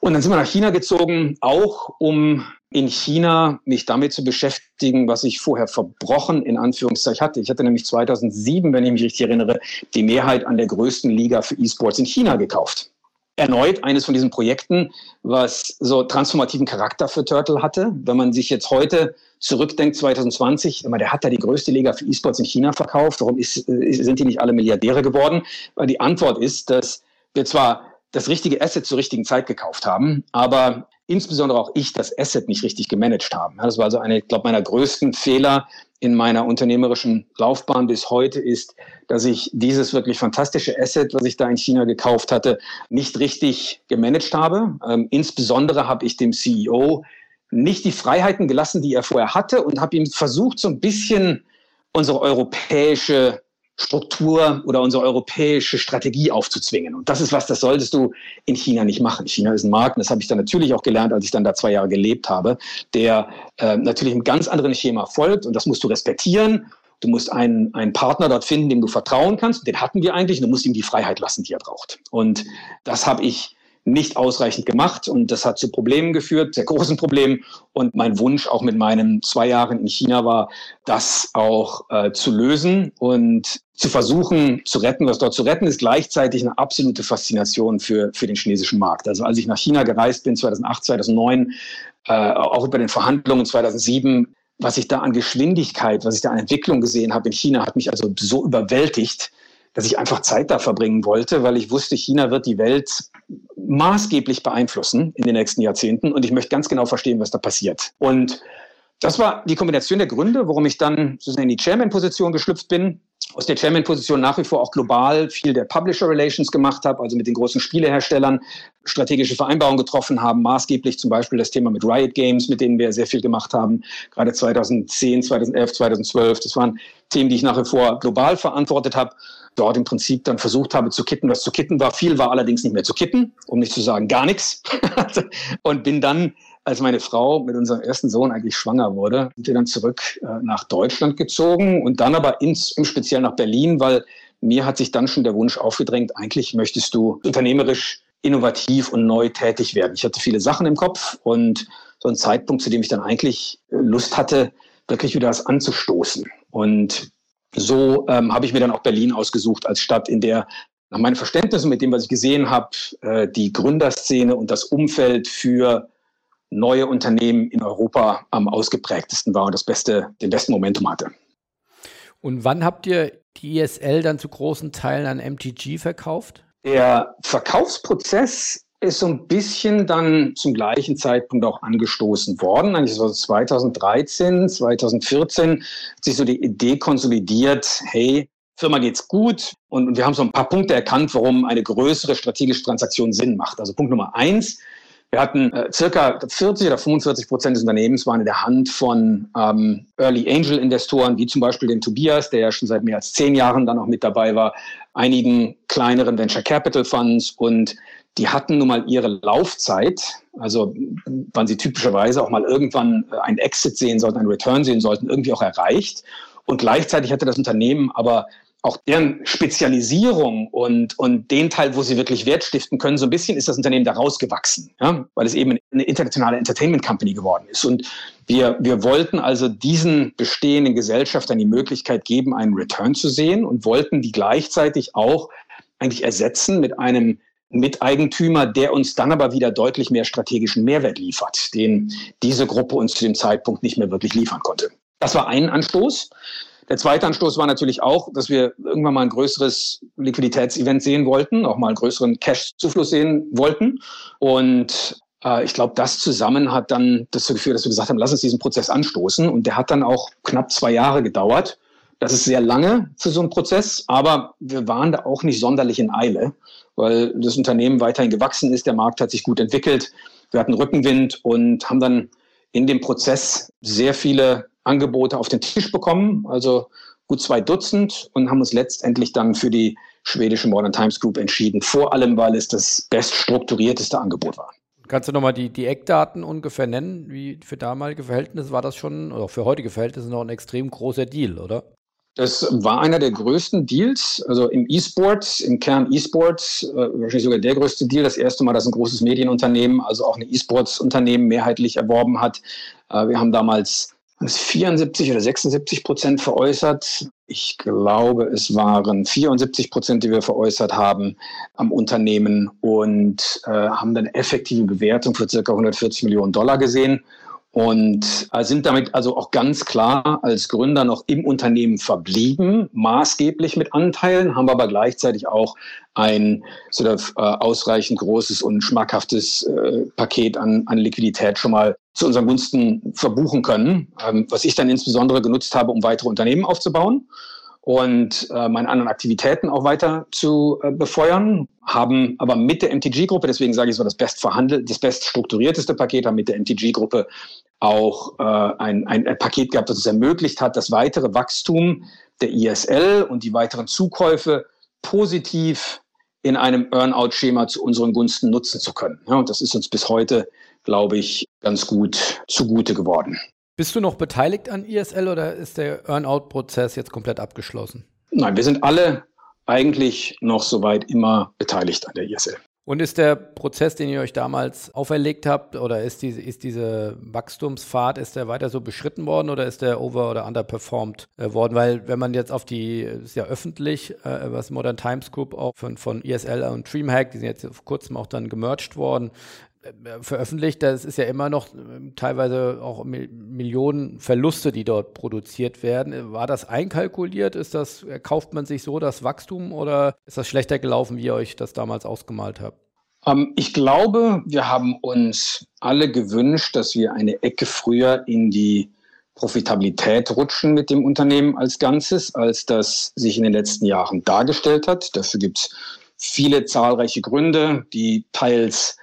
Und dann sind wir nach China gezogen, auch um in China mich damit zu beschäftigen, was ich vorher verbrochen in Anführungszeichen hatte. Ich hatte nämlich 2007, wenn ich mich richtig erinnere, die Mehrheit an der größten Liga für E-Sports in China gekauft erneut eines von diesen Projekten, was so transformativen Charakter für Turtle hatte. Wenn man sich jetzt heute zurückdenkt, 2020, der hat da die größte Liga für E-Sports in China verkauft. Warum ist, äh, sind die nicht alle Milliardäre geworden? Weil die Antwort ist, dass wir zwar das richtige Asset zur richtigen Zeit gekauft haben, aber insbesondere auch ich das Asset nicht richtig gemanagt haben. Das war also eine, ich glaube, meiner größten Fehler in meiner unternehmerischen Laufbahn bis heute ist, dass ich dieses wirklich fantastische Asset, was ich da in China gekauft hatte, nicht richtig gemanagt habe. Ähm, insbesondere habe ich dem CEO nicht die Freiheiten gelassen, die er vorher hatte und habe ihm versucht, so ein bisschen unsere europäische Struktur oder unsere europäische Strategie aufzuzwingen. Und das ist was, das solltest du in China nicht machen. China ist ein Markt, und das habe ich dann natürlich auch gelernt, als ich dann da zwei Jahre gelebt habe, der äh, natürlich einem ganz anderen Schema folgt und das musst du respektieren. Du musst einen, einen Partner dort finden, dem du vertrauen kannst. Den hatten wir eigentlich. Und du musst ihm die Freiheit lassen, die er braucht. Und das habe ich nicht ausreichend gemacht und das hat zu Problemen geführt, sehr großen Problemen. Und mein Wunsch auch mit meinen zwei Jahren in China war, das auch äh, zu lösen und zu versuchen zu retten, was dort zu retten ist, gleichzeitig eine absolute Faszination für, für den chinesischen Markt. Also als ich nach China gereist bin, 2008, 2009, äh, auch über den Verhandlungen 2007, was ich da an Geschwindigkeit, was ich da an Entwicklung gesehen habe in China, hat mich also so überwältigt, dass ich einfach Zeit da verbringen wollte, weil ich wusste, China wird die Welt maßgeblich beeinflussen in den nächsten Jahrzehnten und ich möchte ganz genau verstehen, was da passiert. Und das war die Kombination der Gründe, warum ich dann sozusagen in die Chairman-Position geschlüpft bin. Aus der Chairman-Position nach wie vor auch global viel der Publisher Relations gemacht habe, also mit den großen Spieleherstellern strategische Vereinbarungen getroffen haben, maßgeblich zum Beispiel das Thema mit Riot Games, mit denen wir sehr viel gemacht haben, gerade 2010, 2011, 2012. Das waren Themen, die ich nach wie vor global verantwortet habe dort im Prinzip dann versucht habe zu kitten, was zu kitten war. Viel war allerdings nicht mehr zu kitten, um nicht zu sagen gar nichts. und bin dann, als meine Frau mit unserem ersten Sohn eigentlich schwanger wurde, sind wir dann zurück äh, nach Deutschland gezogen und dann aber ins, im Speziell nach Berlin, weil mir hat sich dann schon der Wunsch aufgedrängt, eigentlich möchtest du unternehmerisch innovativ und neu tätig werden. Ich hatte viele Sachen im Kopf und so ein Zeitpunkt, zu dem ich dann eigentlich äh, Lust hatte, wirklich wieder was anzustoßen. Und so ähm, habe ich mir dann auch Berlin ausgesucht als Stadt, in der nach meinem Verständnis und mit dem, was ich gesehen habe, äh, die Gründerszene und das Umfeld für neue Unternehmen in Europa am ausgeprägtesten war und das beste, den besten Momentum hatte. Und wann habt ihr die ISL dann zu großen Teilen an MTG verkauft? Der Verkaufsprozess ist so ein bisschen dann zum gleichen Zeitpunkt auch angestoßen worden. Eigentlich so 2013, 2014 hat sich so die Idee konsolidiert, hey, Firma geht's gut und wir haben so ein paar Punkte erkannt, warum eine größere strategische Transaktion Sinn macht. Also Punkt Nummer eins, wir hatten äh, circa 40 oder 45 Prozent des Unternehmens waren in der Hand von ähm, Early Angel Investoren, wie zum Beispiel den Tobias, der ja schon seit mehr als zehn Jahren dann auch mit dabei war, einigen kleineren Venture Capital Funds und die hatten nun mal ihre Laufzeit, also wann sie typischerweise auch mal irgendwann äh, ein Exit sehen sollten, einen Return sehen sollten, irgendwie auch erreicht. Und gleichzeitig hatte das Unternehmen aber auch deren Spezialisierung und, und den Teil, wo sie wirklich Wert stiften können, so ein bisschen ist das Unternehmen da rausgewachsen, ja? weil es eben eine internationale Entertainment Company geworden ist. Und wir, wir wollten also diesen bestehenden Gesellschaftern die Möglichkeit geben, einen Return zu sehen und wollten die gleichzeitig auch eigentlich ersetzen mit einem Miteigentümer, der uns dann aber wieder deutlich mehr strategischen Mehrwert liefert, den diese Gruppe uns zu dem Zeitpunkt nicht mehr wirklich liefern konnte. Das war ein Anstoß. Der zweite Anstoß war natürlich auch, dass wir irgendwann mal ein größeres Liquiditätsevent sehen wollten, auch mal einen größeren Cash-Zufluss sehen wollten. Und äh, ich glaube, das zusammen hat dann dazu geführt, dass wir gesagt haben, lass uns diesen Prozess anstoßen. Und der hat dann auch knapp zwei Jahre gedauert. Das ist sehr lange für so einen Prozess, aber wir waren da auch nicht sonderlich in Eile, weil das Unternehmen weiterhin gewachsen ist, der Markt hat sich gut entwickelt, wir hatten Rückenwind und haben dann in dem Prozess sehr viele Angebote auf den Tisch bekommen, also gut zwei Dutzend und haben uns letztendlich dann für die schwedische Modern Times Group entschieden, vor allem weil es das beststrukturierteste Angebot war. Kannst du nochmal die, die Eckdaten ungefähr nennen? Wie für damalige Verhältnisse war das schon, oder für heutige Verhältnisse noch ein extrem großer Deal, oder? Das war einer der größten Deals, also im E-Sport, im Kern E-Sport, äh, wahrscheinlich sogar der größte Deal. Das erste Mal, dass ein großes Medienunternehmen, also auch ein E-Sports-Unternehmen mehrheitlich erworben hat. Äh, wir haben damals 74 oder 76 Prozent veräußert. Ich glaube, es waren 74 Prozent, die wir veräußert haben am Unternehmen und äh, haben dann effektive Bewertung für circa 140 Millionen Dollar gesehen und äh, sind damit also auch ganz klar als Gründer noch im Unternehmen verblieben, maßgeblich mit Anteilen, haben aber gleichzeitig auch ein sort of, äh, ausreichend großes und schmackhaftes äh, Paket an, an Liquidität schon mal zu unseren Gunsten verbuchen können, ähm, was ich dann insbesondere genutzt habe, um weitere Unternehmen aufzubauen. und äh, meine anderen Aktivitäten auch weiter zu äh, befeuern, haben aber mit der MTG-Gruppe, deswegen sage ich so, das best das best strukturierteste Paket, haben mit der MTG-Gruppe auch äh, ein, ein, ein Paket gehabt, das es ermöglicht hat, das weitere Wachstum der ISL und die weiteren Zukäufe positiv in einem Earnout-Schema zu unseren Gunsten nutzen zu können. Ja, und das ist uns bis heute, glaube ich, ganz gut zugute geworden. Bist du noch beteiligt an ISL oder ist der Earnout-Prozess jetzt komplett abgeschlossen? Nein, wir sind alle eigentlich noch soweit immer beteiligt an der ISL. Und ist der Prozess, den ihr euch damals auferlegt habt, oder ist diese, ist diese Wachstumspfad, ist der weiter so beschritten worden oder ist der over- oder underperformed äh, worden? Weil wenn man jetzt auf die, ist ja öffentlich, äh, was Modern Times Group auch von, von ESL und Dreamhack, die sind jetzt vor kurzem auch dann gemerged worden, veröffentlicht, das ist ja immer noch äh, teilweise auch Millionen Verluste, die dort produziert werden. War das einkalkuliert? Ist das, kauft man sich so das Wachstum oder ist das schlechter gelaufen, wie ihr euch das damals ausgemalt habt? Ähm, ich glaube, wir haben uns alle gewünscht, dass wir eine Ecke früher in die Profitabilität rutschen mit dem Unternehmen als Ganzes, als das sich in den letzten Jahren dargestellt hat. Dafür gibt es viele zahlreiche Gründe, die teils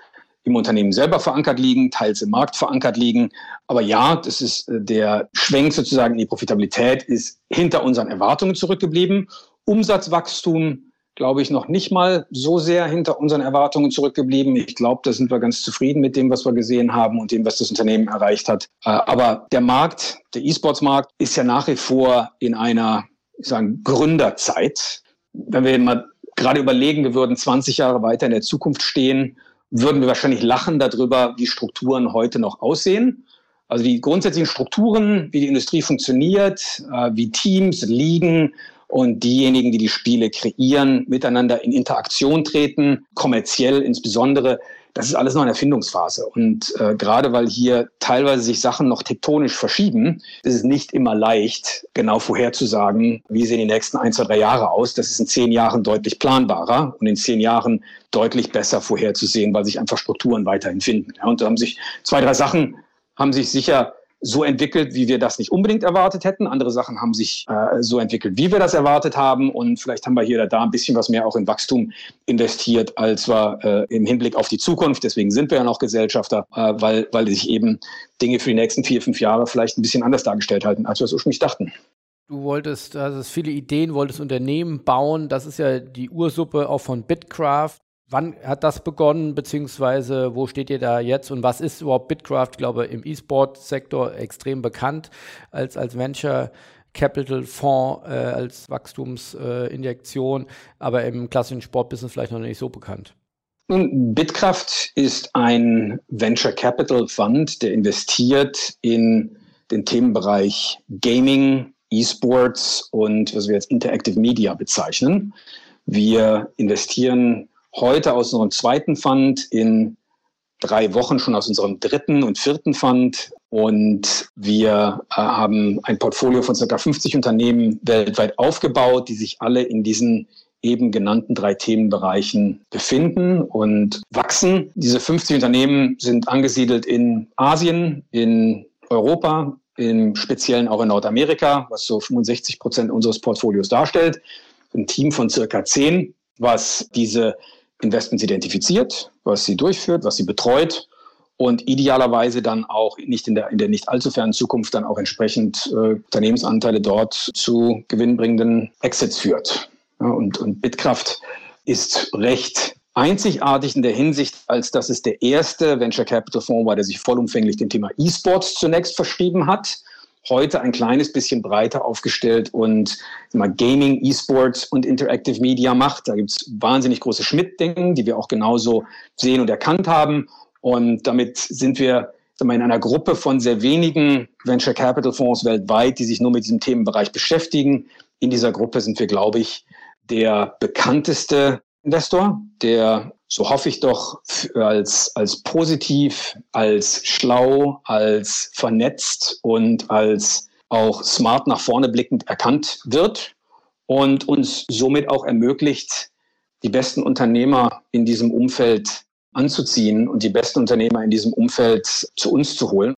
im Unternehmen selber verankert liegen, teils im Markt verankert liegen. Aber ja, das ist äh, der Schwenk sozusagen in die Profitabilität ist hinter unseren Erwartungen zurückgeblieben. Umsatzwachstum, glaube ich, noch nicht mal so sehr hinter unseren Erwartungen zurückgeblieben. Ich glaube, da sind wir ganz zufrieden mit dem, was wir gesehen haben und dem, was das Unternehmen erreicht hat. Äh, aber der Markt, der E-Sports-Markt, ist ja nach wie vor in einer, ich sage, Gründerzeit. Wenn wir mal gerade überlegen, wir würden 20 Jahre weiter in der Zukunft stehen, würden wir wahrscheinlich lachen darüber, wie Strukturen heute noch aussehen. Also die grundsätzlichen Strukturen, wie die Industrie funktioniert, äh, wie Teams, Ligen und diejenigen, die die Spiele kreieren, miteinander in Interaktion treten, kommerziell insbesondere, das ist alles noch eine Erfindungsphase. Und äh, gerade weil hier teilweise sich Sachen noch tektonisch verschieben, ist es nicht immer leicht, genau vorherzusagen, wie sehen die nächsten ein, zwei, drei Jahre aus. Das ist in zehn Jahren deutlich planbarer und in zehn Jahren deutlich besser vorherzusehen, weil sich einfach Strukturen weiterhin finden. Ja, und da haben sich zwei, drei Sachen haben sich sicher so entwickelt, wie wir das nicht unbedingt erwartet hätten. Andere Sachen haben sich äh, so entwickelt, wie wir das erwartet haben. Und vielleicht haben wir hier oder da ein bisschen was mehr auch in Wachstum investiert, als wir äh, im Hinblick auf die Zukunft. Deswegen sind wir ja noch Gesellschafter, äh, weil, weil sich eben Dinge für die nächsten vier, fünf Jahre vielleicht ein bisschen anders dargestellt halten, als wir es ursprünglich dachten. Du wolltest, also viele Ideen, wolltest Unternehmen bauen. Das ist ja die Ursuppe auch von Bitcraft. Wann hat das begonnen, beziehungsweise wo steht ihr da jetzt und was ist überhaupt Bitcraft? Ich glaube, im E-Sport-Sektor extrem bekannt als, als Venture Capital Fonds, äh, als Wachstumsinjektion, äh, aber im klassischen Sportbusiness vielleicht noch nicht so bekannt. Nun, Bitkraft ist ein Venture Capital Fund, der investiert in den Themenbereich Gaming, E-Sports und was wir als Interactive Media bezeichnen. Wir investieren heute aus unserem zweiten Fund, in drei Wochen schon aus unserem dritten und vierten Fund. Und wir äh, haben ein Portfolio von ca. 50 Unternehmen weltweit aufgebaut, die sich alle in diesen eben genannten drei Themenbereichen befinden und wachsen. Diese 50 Unternehmen sind angesiedelt in Asien, in Europa, im Speziellen auch in Nordamerika, was so 65 Prozent unseres Portfolios darstellt. Ein Team von circa zehn, was diese Investments identifiziert, was sie durchführt, was sie betreut und idealerweise dann auch nicht in der, in der nicht allzu fernen Zukunft dann auch entsprechend äh, Unternehmensanteile dort zu gewinnbringenden Exits führt. Ja, und, und Bitkraft ist recht einzigartig in der Hinsicht, als dass es der erste Venture Capital Fonds war, der sich vollumfänglich dem Thema E-Sports zunächst verschrieben hat heute ein kleines bisschen breiter aufgestellt und mal Gaming, E-Sports und Interactive Media macht. Da gibt es wahnsinnig große Schmidt-Denken, die wir auch genauso sehen und erkannt haben. Und damit sind wir in einer Gruppe von sehr wenigen Venture Capital Fonds weltweit, die sich nur mit diesem Themenbereich beschäftigen. In dieser Gruppe sind wir, glaube ich, der bekannteste Investor, der so hoffe ich doch, als, als positiv, als schlau, als vernetzt und als auch smart nach vorne blickend erkannt wird und uns somit auch ermöglicht, die besten Unternehmer in diesem Umfeld anzuziehen und die besten Unternehmer in diesem Umfeld zu uns zu holen.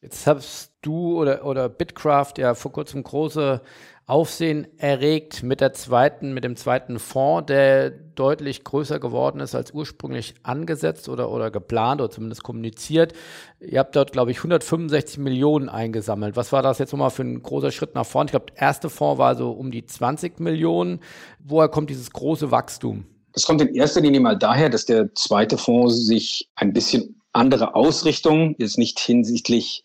Jetzt hast du oder, oder Bitcraft ja vor kurzem große Aufsehen erregt mit der zweiten, mit dem zweiten Fonds, der deutlich größer geworden ist als ursprünglich angesetzt oder, oder geplant oder zumindest kommuniziert. Ihr habt dort, glaube ich, 165 Millionen eingesammelt. Was war das jetzt nochmal für ein großer Schritt nach vorne? Ich glaube, der erste Fonds war so um die 20 Millionen. Woher kommt dieses große Wachstum? Das kommt in erster Linie mal daher, dass der zweite Fonds sich ein bisschen andere Ausrichtung, jetzt nicht hinsichtlich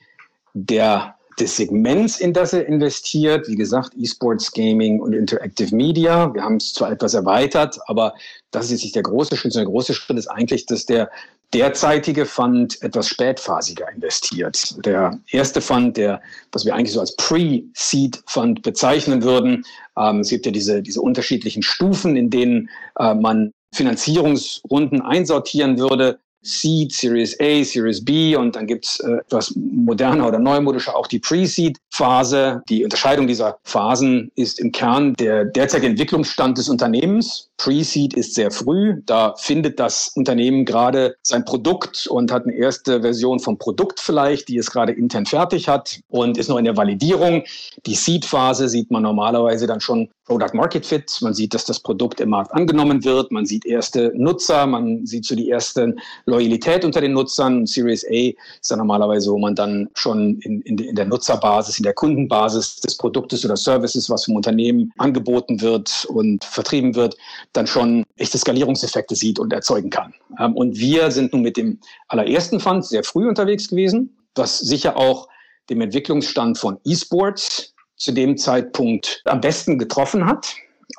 der des Segments, in das er investiert. Wie gesagt, E-Sports, Gaming und Interactive Media. Wir haben es zwar etwas erweitert, aber das ist jetzt nicht der große Schritt. Der große Schritt ist eigentlich, dass der derzeitige Fund etwas spätphasiger investiert. Der erste Fund, der, was wir eigentlich so als Pre-Seed Fund bezeichnen würden, ähm, es gibt ja diese, diese unterschiedlichen Stufen, in denen äh, man Finanzierungsrunden einsortieren würde. Seed, Series A, Series B und dann gibt's äh, etwas moderner oder neumodischer auch die Pre-Seed-Phase. Die Unterscheidung dieser Phasen ist im Kern der derzeitige Entwicklungsstand des Unternehmens. Pre-Seed ist sehr früh. Da findet das Unternehmen gerade sein Produkt und hat eine erste Version vom Produkt vielleicht, die es gerade intern fertig hat und ist noch in der Validierung. Die Seed-Phase sieht man normalerweise dann schon Product Market Fit. Man sieht, dass das Produkt im Markt angenommen wird. Man sieht erste Nutzer. Man sieht so die ersten Loyalität unter den Nutzern. Series A ist dann normalerweise, wo man dann schon in, in, in der Nutzerbasis, in der Kundenbasis des Produktes oder Services, was vom Unternehmen angeboten wird und vertrieben wird, dann schon echte Skalierungseffekte sieht und erzeugen kann. Ähm, und wir sind nun mit dem allerersten Fund sehr früh unterwegs gewesen, was sicher auch dem Entwicklungsstand von E-Sports zu dem Zeitpunkt am besten getroffen hat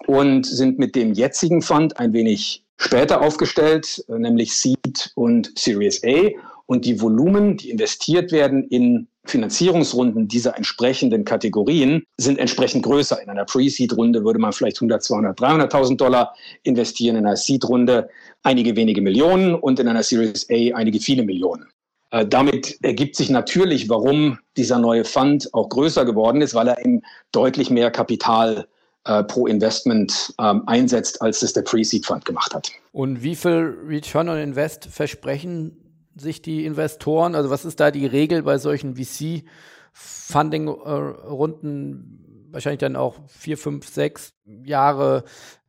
und sind mit dem jetzigen Fund ein wenig später aufgestellt, äh, nämlich Seed und Series A. Und die Volumen, die investiert werden in Finanzierungsrunden dieser entsprechenden Kategorien, sind entsprechend größer. In einer Pre-Seed-Runde würde man vielleicht 100, 200, 300.000 Dollar investieren, in einer Seed-Runde einige wenige Millionen und in einer Series A einige viele Millionen. Äh, damit ergibt sich natürlich, warum dieser neue Fund auch größer geworden ist, weil er eben deutlich mehr Kapital äh, pro Investment ähm, einsetzt, als es der Pre-Seed Fund gemacht hat. Und wie viel Return on Invest versprechen sich die Investoren? Also was ist da die Regel bei solchen VC-Funding-Runden? Wahrscheinlich dann auch vier, fünf, sechs Jahre,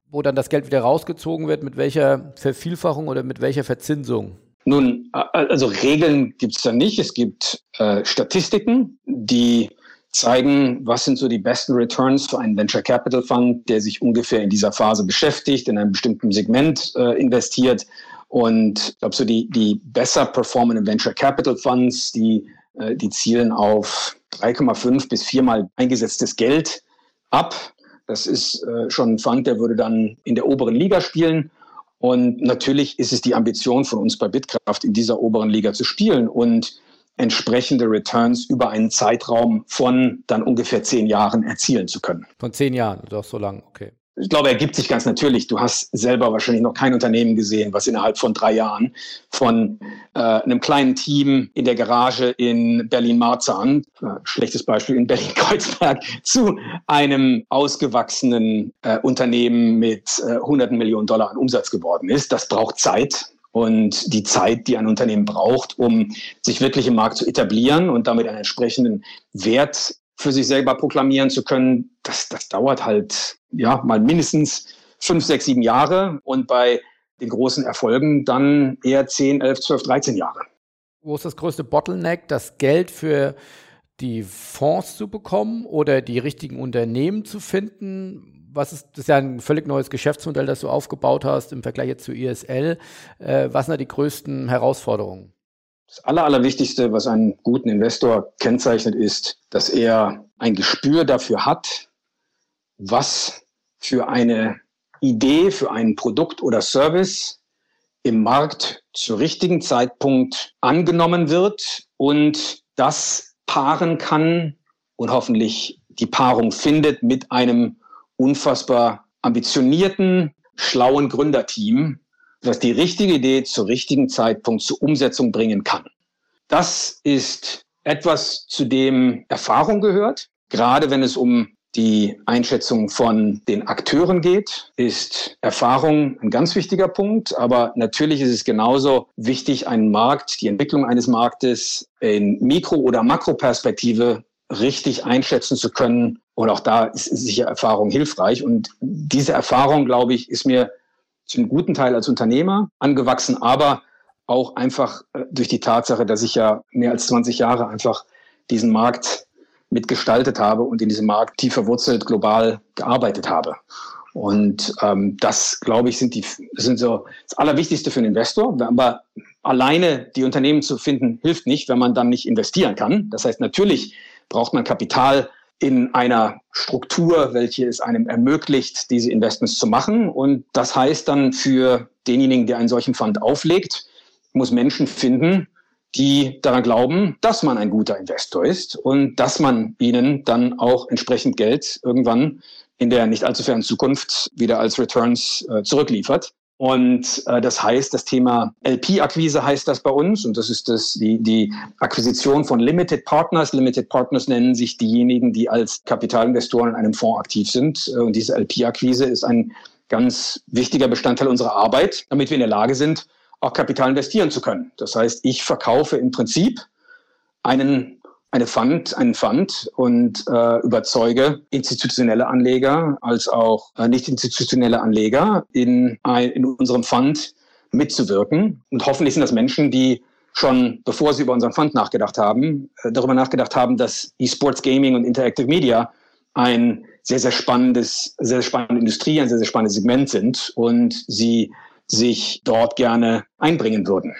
wo dann das Geld wieder rausgezogen wird. Mit welcher Vervielfachung oder mit welcher Verzinsung? Nun, also Regeln gibt es da nicht. Es gibt äh, Statistiken, die zeigen, was sind so die besten Returns für einen Venture Capital Fund, der sich ungefähr in dieser Phase beschäftigt, in einem bestimmten Segment äh, investiert. Und ich glaube, so die, die besser performenden Venture Capital Funds, die, äh, die zielen auf 3,5 bis viermal eingesetztes Geld ab. Das ist äh, schon ein Fund, der würde dann in der oberen Liga spielen. Und natürlich ist es die Ambition von uns bei Bitkraft, in dieser oberen Liga zu spielen und entsprechende Returns über einen Zeitraum von dann ungefähr zehn Jahren erzielen zu können. Von zehn Jahren, doch so lang, okay ich glaube, ergibt sich ganz natürlich. Du hast selber wahrscheinlich noch kein Unternehmen gesehen, was innerhalb von drei Jahren von äh, einem kleinen Team in der Garage in Berlin-Marzahn, äh, schlechtes Beispiel in Berlin-Kreuzberg, zu einem ausgewachsenen äh, Unternehmen mit äh, hunderten Millionen Dollar an Umsatz geworden ist. Das braucht Zeit. Und die Zeit, die ein Unternehmen braucht, um sich wirklich im Markt zu etablieren und damit einen entsprechenden Wert für sich selber proklamieren zu können, das, das dauert halt ja mal mindestens fünf, sechs, sieben Jahre und bei den großen Erfolgen dann eher zehn, elf, zwölf, dreizehn Jahre. Wo ist das größte Bottleneck, das Geld für die Fonds zu bekommen oder die richtigen Unternehmen zu finden? Was ist, das ist ja ein völlig neues Geschäftsmodell, das du aufgebaut hast im Vergleich jetzt zu ISL. Äh, was sind da die größten Herausforderungen? Das Aller, Allerwichtigste, was einen guten Investor kennzeichnet, ist, dass er ein Gespür dafür hat, was für eine Idee, für ein Produkt oder Service im Markt zu richtigen Zeitpunkt angenommen wird und das paaren kann und hoffentlich die Paarung findet mit einem unfassbar ambitionierten, schlauen Gründerteam, das die richtige Idee zur richtigen Zeitpunkt zur Umsetzung bringen kann. Das ist etwas, zu dem Erfahrung gehört. Gerade wenn es um die Einschätzung von den Akteuren geht, ist Erfahrung ein ganz wichtiger Punkt. Aber natürlich ist es genauso wichtig, einen Markt, die Entwicklung eines Marktes in Mikro- oder Makroperspektive richtig einschätzen zu können Und auch da ist sicher Erfahrung hilfreich. Und diese Erfahrung, glaube ich, ist mir zum guten Teil als Unternehmer angewachsen, aber auch einfach äh, durch die Tatsache, dass ich ja mehr als 20 Jahre einfach diesen Markt mitgestaltet habe und in diesem Markt tief verwurzelt global gearbeitet habe. Und ähm, das, glaube ich, sind die sind so das Allerwichtigste für einen Investor. Aber alleine die Unternehmen zu finden, hilft nicht, wenn man dann nicht investieren kann. Das heißt, natürlich braucht man Kapital in einer Struktur, welche es einem ermöglicht, diese Investments zu machen. Und das heißt dann für denjenigen, der einen solchen Fund auflegt, muss Menschen finden, die daran glauben, dass man ein guter Investor ist und dass man ihnen dann auch entsprechend Geld irgendwann in der nicht allzu fernen Zukunft wieder als Returns äh, zurückliefert. Und äh, das heißt, das Thema LP-Akquise heißt das bei uns und das ist das, die, die Akquisition von Limited Partners. Limited Partners nennen sich diejenigen, die als Kapitalinvestoren in einem Fonds aktiv sind. Äh, und diese LP-Akquise ist ein ganz wichtiger Bestandteil unserer Arbeit, damit wir in der Lage sind, auch Kapital investieren zu können. Das heißt, ich verkaufe im Prinzip einen eine Fund, einen Fund und äh, überzeuge institutionelle Anleger als auch äh, nicht institutionelle Anleger in, in unserem Fund mitzuwirken. Und hoffentlich sind das Menschen, die schon bevor sie über unseren Fund nachgedacht haben, äh, darüber nachgedacht haben, dass E-Sports Gaming und Interactive Media ein sehr, sehr spannendes, sehr spannende Industrie, ein sehr, sehr spannendes Segment sind und sie sich dort gerne einbringen würden.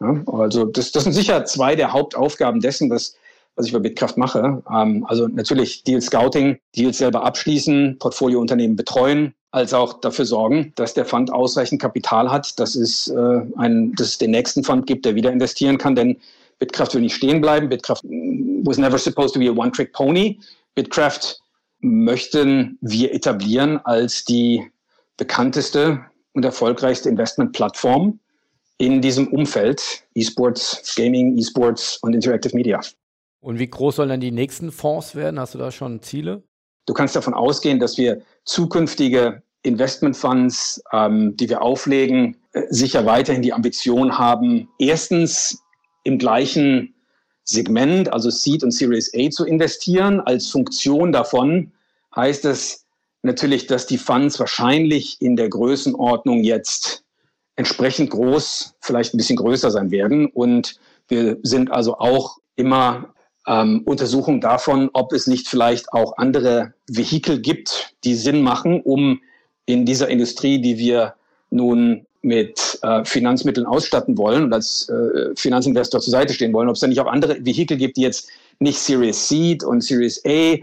Ja, also das, das sind sicher zwei der Hauptaufgaben dessen, was was ich bei Bitkraft mache. Ähm, also natürlich Deal Scouting, Deals selber abschließen, Portfoliounternehmen betreuen, als auch dafür sorgen, dass der Fund ausreichend Kapital hat, dass es, äh, ein, dass es den nächsten Fund gibt, der wieder investieren kann. Denn Bitkraft will nicht stehen bleiben. Bitkraft was never supposed to be a one-trick pony. Bitkraft möchten wir etablieren als die bekannteste und erfolgreichste Investmentplattform in diesem Umfeld E-Sports, Gaming, E-Sports und Interactive Media. Und wie groß sollen dann die nächsten Fonds werden? Hast du da schon Ziele? Du kannst davon ausgehen, dass wir zukünftige Investmentfonds, ähm, die wir auflegen, äh, sicher weiterhin die Ambition haben, erstens im gleichen Segment, also Seed und Series A zu investieren. Als Funktion davon heißt es natürlich, dass die Funds wahrscheinlich in der Größenordnung jetzt entsprechend groß, vielleicht ein bisschen größer sein werden. Und wir sind also auch immer ähm, Untersuchung davon, ob es nicht vielleicht auch andere Vehikel gibt, die Sinn machen, um in dieser Industrie, die wir nun mit äh, Finanzmitteln ausstatten wollen und als äh, Finanzinvestor zur Seite stehen wollen, ob es da nicht auch andere Vehikel gibt, die jetzt nicht Series Seed und Series A,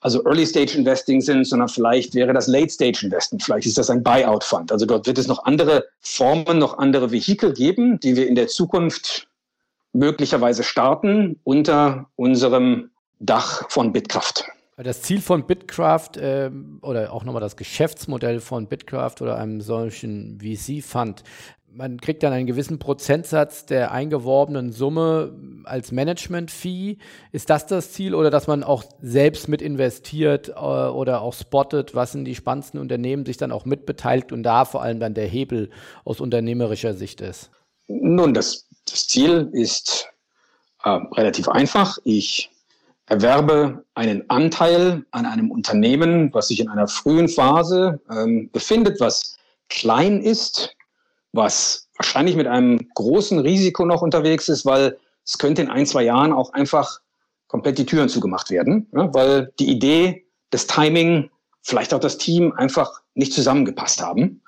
also Early Stage Investing sind, sondern vielleicht wäre das Late Stage Investing, vielleicht ist das ein Buyout Fund. Also dort wird es noch andere Formen, noch andere Vehikel geben, die wir in der Zukunft möglicherweise starten unter unserem Dach von Bitkraft. Das Ziel von Bitkraft äh, oder auch nochmal das Geschäftsmodell von Bitkraft oder einem solchen VC-Fund, man kriegt dann einen gewissen Prozentsatz der eingeworbenen Summe als Management-Fee. Ist das das Ziel oder dass man auch selbst mit investiert äh, oder auch spottet, was sind die spannendsten Unternehmen, sich dann auch mitbeteiligt und da vor allem dann der Hebel aus unternehmerischer Sicht ist? Nun, das das Ziel ist äh, relativ einfach. Ich erwerbe einen Anteil an einem Unternehmen, was sich in einer frühen Phase ähm, befindet, was klein ist, was wahrscheinlich mit einem großen Risiko noch unterwegs ist, weil es könnte in ein, zwei Jahren auch einfach komplett die Türen zugemacht werden, ja, weil die Idee, das Timing, vielleicht auch das Team einfach nicht zusammengepasst haben.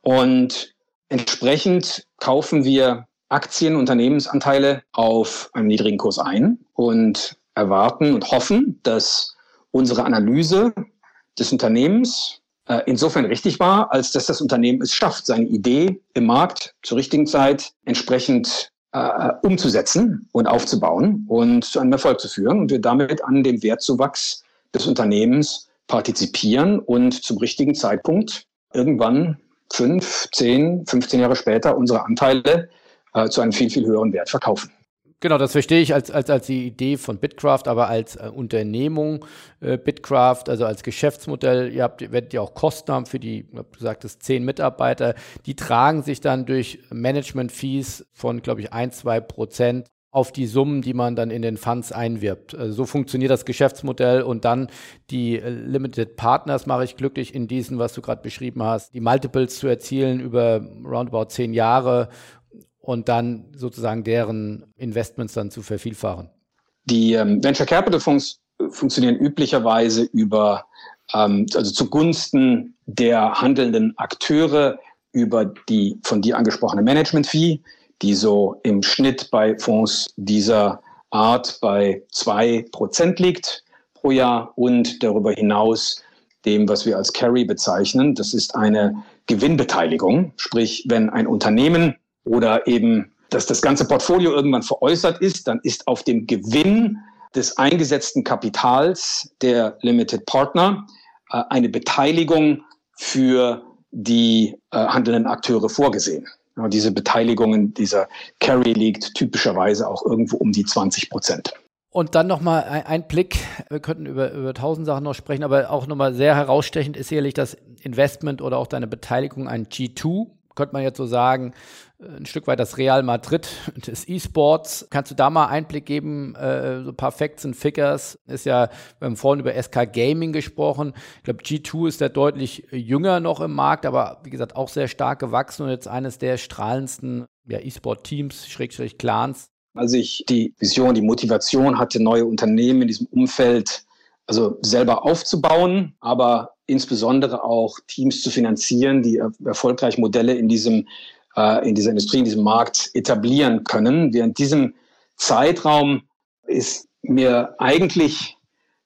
Und entsprechend kaufen wir Aktien, Unternehmensanteile auf einem niedrigen Kurs ein und erwarten und hoffen, dass unsere Analyse des Unternehmens äh, insofern richtig war, als dass das Unternehmen es schafft, seine Idee im Markt zur richtigen Zeit entsprechend äh, umzusetzen und aufzubauen und zu einem Erfolg zu führen und wir damit an dem Wertzuwachs des Unternehmens partizipieren und zum richtigen Zeitpunkt irgendwann fünf, zehn, 15 Jahre später unsere Anteile äh, zu einem viel, viel höheren Wert verkaufen. Genau, das verstehe ich als, als, als die Idee von Bitcraft, aber als äh, Unternehmung äh, Bitcraft, also als Geschäftsmodell, ihr habt, werdet ja auch Kosten haben für die, du sagtest, zehn Mitarbeiter, die tragen sich dann durch Management-Fees von, glaube ich, ein, zwei Prozent auf die Summen, die man dann in den Funds einwirbt. Also so funktioniert das Geschäftsmodell und dann die äh, Limited Partners mache ich glücklich in diesen, was du gerade beschrieben hast, die Multiples zu erzielen über roundabout zehn Jahre und dann sozusagen deren Investments dann zu vervielfachen. Die ähm, Venture Capital Fonds funktionieren üblicherweise über, ähm, also zugunsten der handelnden Akteure über die von dir angesprochene Management Fee, die so im Schnitt bei Fonds dieser Art bei zwei Prozent liegt pro Jahr und darüber hinaus dem, was wir als Carry bezeichnen. Das ist eine Gewinnbeteiligung. Sprich, wenn ein Unternehmen oder eben, dass das ganze Portfolio irgendwann veräußert ist, dann ist auf dem Gewinn des eingesetzten Kapitals der Limited Partner äh, eine Beteiligung für die äh, handelnden Akteure vorgesehen. Ja, diese Beteiligungen, dieser Carry liegt typischerweise auch irgendwo um die 20 Prozent. Und dann nochmal ein, ein Blick, wir könnten über, über tausend Sachen noch sprechen, aber auch nochmal sehr herausstechend ist sicherlich das Investment oder auch deine Beteiligung an G2 könnte man jetzt so sagen, ein Stück weit das Real Madrid des E-Sports. Kannst du da mal Einblick geben, äh, so Facts und Figures? Ist ja, wir haben vorhin über SK Gaming gesprochen. Ich glaube, G2 ist ja deutlich jünger noch im Markt, aber wie gesagt auch sehr stark gewachsen und jetzt eines der strahlendsten ja, E-Sport-Teams, Schrägstrich Clans. Als ich die Vision, die Motivation hatte, neue Unternehmen in diesem Umfeld also selber aufzubauen, aber insbesondere auch Teams zu finanzieren, die erfolgreich Modelle in diesem äh, in dieser Industrie, in diesem Markt etablieren können. Während diesem Zeitraum ist mir eigentlich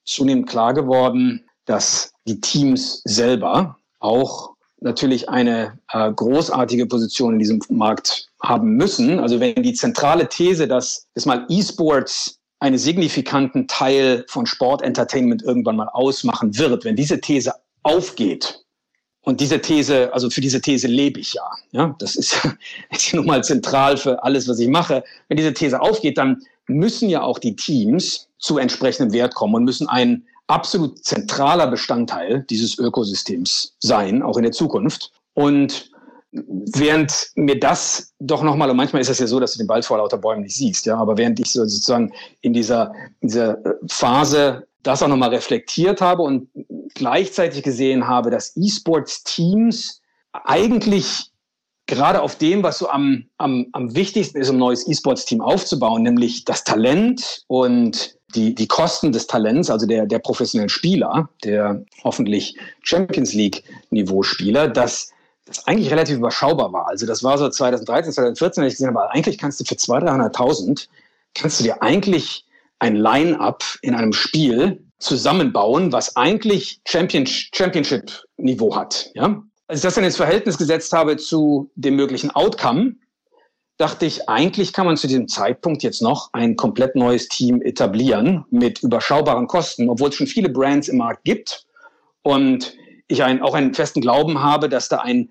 zunehmend klar geworden, dass die Teams selber auch natürlich eine äh, großartige Position in diesem Markt haben müssen. Also wenn die zentrale These, dass es mal E-Sports einen signifikanten Teil von Sportentertainment irgendwann mal ausmachen wird, wenn diese These aufgeht, und diese These, also für diese These lebe ich ja. Ja, das ist, ist nun mal zentral für alles, was ich mache. Wenn diese These aufgeht, dann müssen ja auch die Teams zu entsprechendem Wert kommen und müssen ein absolut zentraler Bestandteil dieses Ökosystems sein, auch in der Zukunft. Und während mir das doch nochmal, und manchmal ist es ja so, dass du den Wald vor lauter Bäumen nicht siehst, ja, aber während ich sozusagen in dieser, in dieser Phase das auch nochmal reflektiert habe und gleichzeitig gesehen habe, dass E-Sports-Teams eigentlich gerade auf dem, was so am, am, am wichtigsten ist, um ein neues E-Sports-Team aufzubauen, nämlich das Talent und die, die Kosten des Talents, also der, der professionellen Spieler, der hoffentlich Champions League-Niveau-Spieler, dass das eigentlich relativ überschaubar war. Also das war so 2013, 2014, als ich gesehen habe, eigentlich kannst du für 200.000, 300.000 kannst du dir eigentlich ein Line-up in einem Spiel zusammenbauen, was eigentlich Champion, Championship-Niveau hat. Ja? Als ich das dann ins Verhältnis gesetzt habe zu dem möglichen Outcome, dachte ich, eigentlich kann man zu diesem Zeitpunkt jetzt noch ein komplett neues Team etablieren mit überschaubaren Kosten, obwohl es schon viele Brands im Markt gibt. Und ich ein, auch einen festen Glauben habe, dass da ein,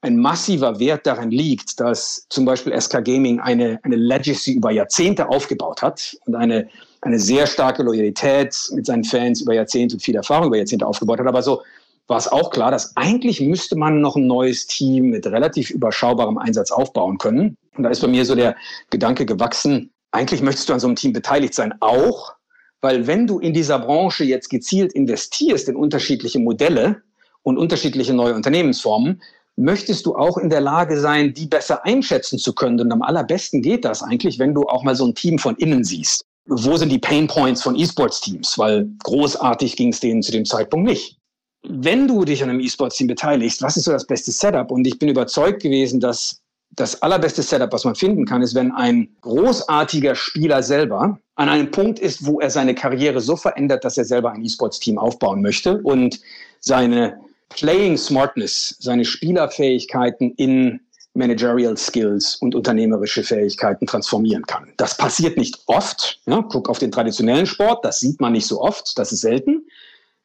ein massiver Wert darin liegt, dass zum Beispiel SK Gaming eine, eine Legacy über Jahrzehnte aufgebaut hat und eine eine sehr starke Loyalität mit seinen Fans über Jahrzehnte und viel Erfahrung über Jahrzehnte aufgebaut hat. Aber so war es auch klar, dass eigentlich müsste man noch ein neues Team mit relativ überschaubarem Einsatz aufbauen können. Und da ist bei mir so der Gedanke gewachsen, eigentlich möchtest du an so einem Team beteiligt sein, auch weil wenn du in dieser Branche jetzt gezielt investierst in unterschiedliche Modelle und unterschiedliche neue Unternehmensformen, möchtest du auch in der Lage sein, die besser einschätzen zu können. Und am allerbesten geht das eigentlich, wenn du auch mal so ein Team von innen siehst wo sind die Pain Points von E-Sports-Teams? Weil großartig ging es denen zu dem Zeitpunkt nicht. Wenn du dich an einem E-Sports-Team beteiligst, was ist so das beste Setup? Und ich bin überzeugt gewesen, dass das allerbeste Setup, was man finden kann, ist, wenn ein großartiger Spieler selber an einem Punkt ist, wo er seine Karriere so verändert, dass er selber ein E-Sports-Team aufbauen möchte und seine Playing Smartness, seine Spielerfähigkeiten in Managerial Skills und unternehmerische Fähigkeiten transformieren kann. Das passiert nicht oft. Ja, guck auf den traditionellen Sport, das sieht man nicht so oft, das ist selten.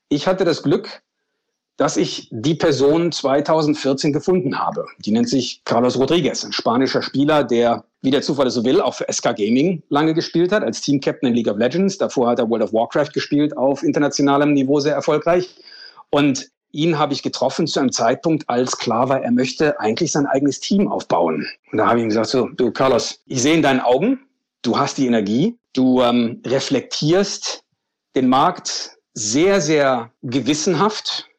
Ich hatte das Glück, dass ich die Person 2014 gefunden habe. Die nennt sich Carlos Rodriguez, ein spanischer Spieler, der, wie der Zufall so will, auch für SK Gaming lange gespielt hat, als Team-Captain in League of Legends. Davor hat er World of Warcraft gespielt, auf internationalem Niveau sehr erfolgreich. Und ihn habe ich getroffen zu einem Zeitpunkt, als klar war, er möchte eigentlich sein eigenes Team aufbauen. Und da habe ich ihm gesagt, so, du Carlos, ich sehe in deinen Augen, du hast die Energie, du ähm, reflektierst den Markt sehr, sehr gewissenhaft.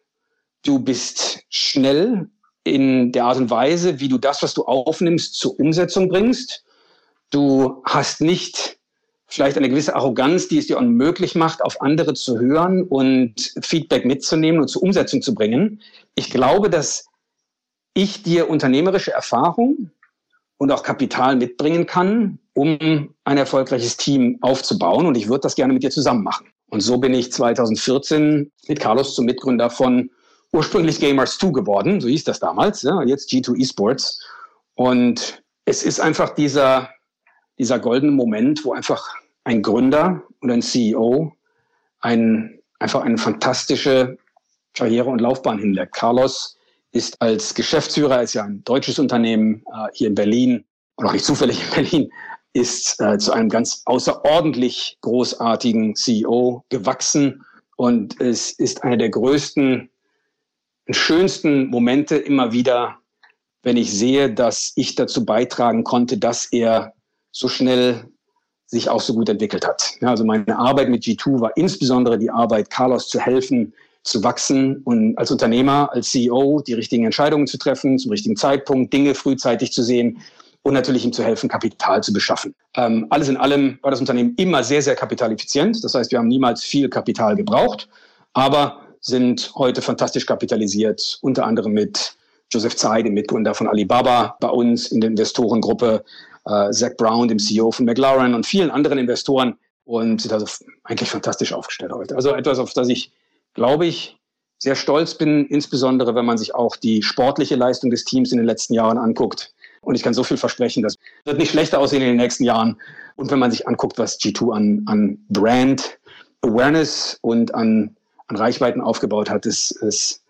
Du bist schnell in der Art und Weise, wie du das, was du aufnimmst, zur Umsetzung bringst. Du hast nicht vielleicht eine gewisse Arroganz, die es dir unmöglich macht, auf andere zu hören und Feedback mitzunehmen und zur Umsetzung zu bringen. Ich glaube, dass ich dir unternehmerische Erfahrung und auch Kapital mitbringen kann, um ein erfolgreiches Team aufzubauen. Und ich würde das gerne mit dir zusammen machen. Und so bin ich 2014 mit Carlos zum Mitgründer von ursprünglich Gamers 2 geworden, so hieß das damals, ja, jetzt G2 Esports. Und es ist einfach dieser, dieser goldene Moment, wo einfach ein Gründer und ein CEO ein, einfach eine fantastische Karriere und Laufbahn hinlegt. Carlos ist als Geschäftsführer, ist ja ein deutsches Unternehmen äh, hier in Berlin und auch nicht zufällig in Berlin, ist äh, zu einem ganz außerordentlich großartigen CEO gewachsen und es ist einer der größten und schönsten Momente immer wieder, wenn ich sehe, dass ich dazu beitragen konnte, dass er so schnell sich auch so gut entwickelt hat. Also meine Arbeit mit G2 war insbesondere die Arbeit, Carlos zu helfen, zu wachsen und als Unternehmer, als CEO die richtigen Entscheidungen zu treffen, zum richtigen Zeitpunkt, Dinge frühzeitig zu sehen und natürlich ihm zu helfen, Kapital zu beschaffen. Ähm, alles in allem war das Unternehmen immer sehr, sehr kapitaleffizient. Das heißt, wir haben niemals viel Kapital gebraucht, aber sind heute fantastisch kapitalisiert, unter anderem mit Joseph Tsai, dem Mitgründer von Alibaba, bei uns in der Investorengruppe, äh, Zach Brown, dem CEO von McLaren und vielen anderen Investoren und sind also eigentlich fantastisch aufgestellt heute. Also etwas, auf das ich glaube ich, sehr stolz bin, insbesondere wenn man sich auch die sportliche Leistung des Teams in den letzten Jahren anguckt. Und ich kann so viel versprechen, das wird nicht schlechter aussehen in den nächsten Jahren. Und wenn man sich anguckt, was G2 an, an Brand Awareness und an, an Reichweiten aufgebaut hat, ist, ist,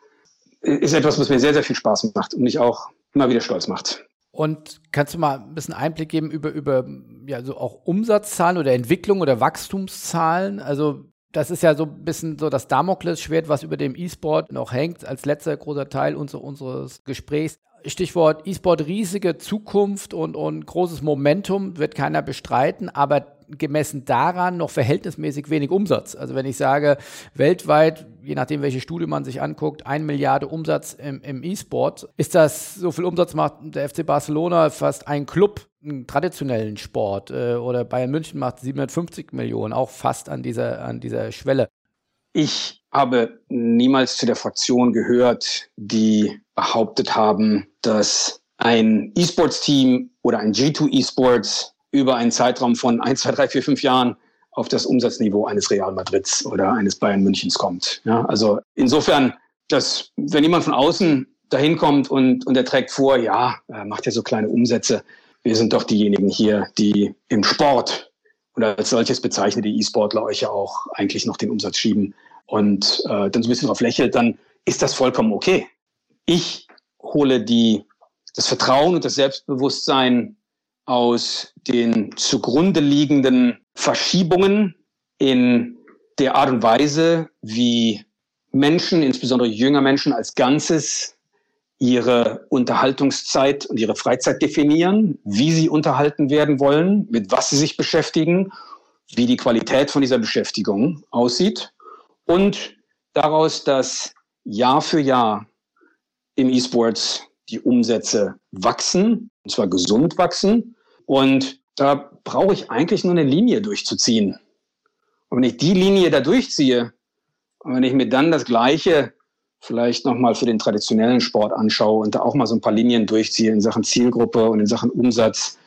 ist etwas, was mir sehr, sehr viel Spaß macht und mich auch immer wieder stolz macht. Und kannst du mal ein bisschen Einblick geben über, über ja, so auch Umsatzzahlen oder Entwicklung oder Wachstumszahlen? Also das ist ja so ein bisschen so das Damoklesschwert, was über dem E-Sport noch hängt, als letzter großer Teil unser, unseres Gesprächs. Stichwort E-Sport, riesige Zukunft und, und großes Momentum, wird keiner bestreiten, aber gemessen daran noch verhältnismäßig wenig Umsatz. Also wenn ich sage, weltweit, je nachdem, welche Studie man sich anguckt, ein Milliarde Umsatz im, im E-Sport, ist das, so viel Umsatz macht der FC Barcelona fast ein Club, einen traditionellen Sport. Äh, oder Bayern München macht 750 Millionen, auch fast an dieser, an dieser Schwelle. Ich habe niemals zu der Fraktion gehört, die behauptet haben, dass ein E-Sports-Team oder ein G2 E-Sports über einen Zeitraum von 1, 2, 3, 4, 5 Jahren auf das Umsatzniveau eines Real Madrids oder eines Bayern Münchens kommt. Ja, also insofern, dass wenn jemand von außen dahin kommt und, und er trägt vor, ja, macht ja so kleine Umsätze, wir sind doch diejenigen hier, die im Sport oder als solches bezeichnen die E-Sportler euch ja auch eigentlich noch den Umsatz schieben und äh, dann so ein bisschen drauf lächelt, dann ist das vollkommen okay. Ich hole die, das Vertrauen und das Selbstbewusstsein aus den zugrunde liegenden Verschiebungen in der Art und Weise, wie Menschen, insbesondere jünger Menschen als Ganzes, ihre Unterhaltungszeit und ihre Freizeit definieren, wie sie unterhalten werden wollen, mit was sie sich beschäftigen, wie die Qualität von dieser Beschäftigung aussieht und daraus, dass Jahr für Jahr im E-Sports die Umsätze wachsen, und zwar gesund wachsen. Und da brauche ich eigentlich nur eine Linie durchzuziehen. Und wenn ich die Linie da durchziehe, und wenn ich mir dann das Gleiche vielleicht nochmal für den traditionellen Sport anschaue und da auch mal so ein paar Linien durchziehe in Sachen Zielgruppe und in Sachen Umsatz,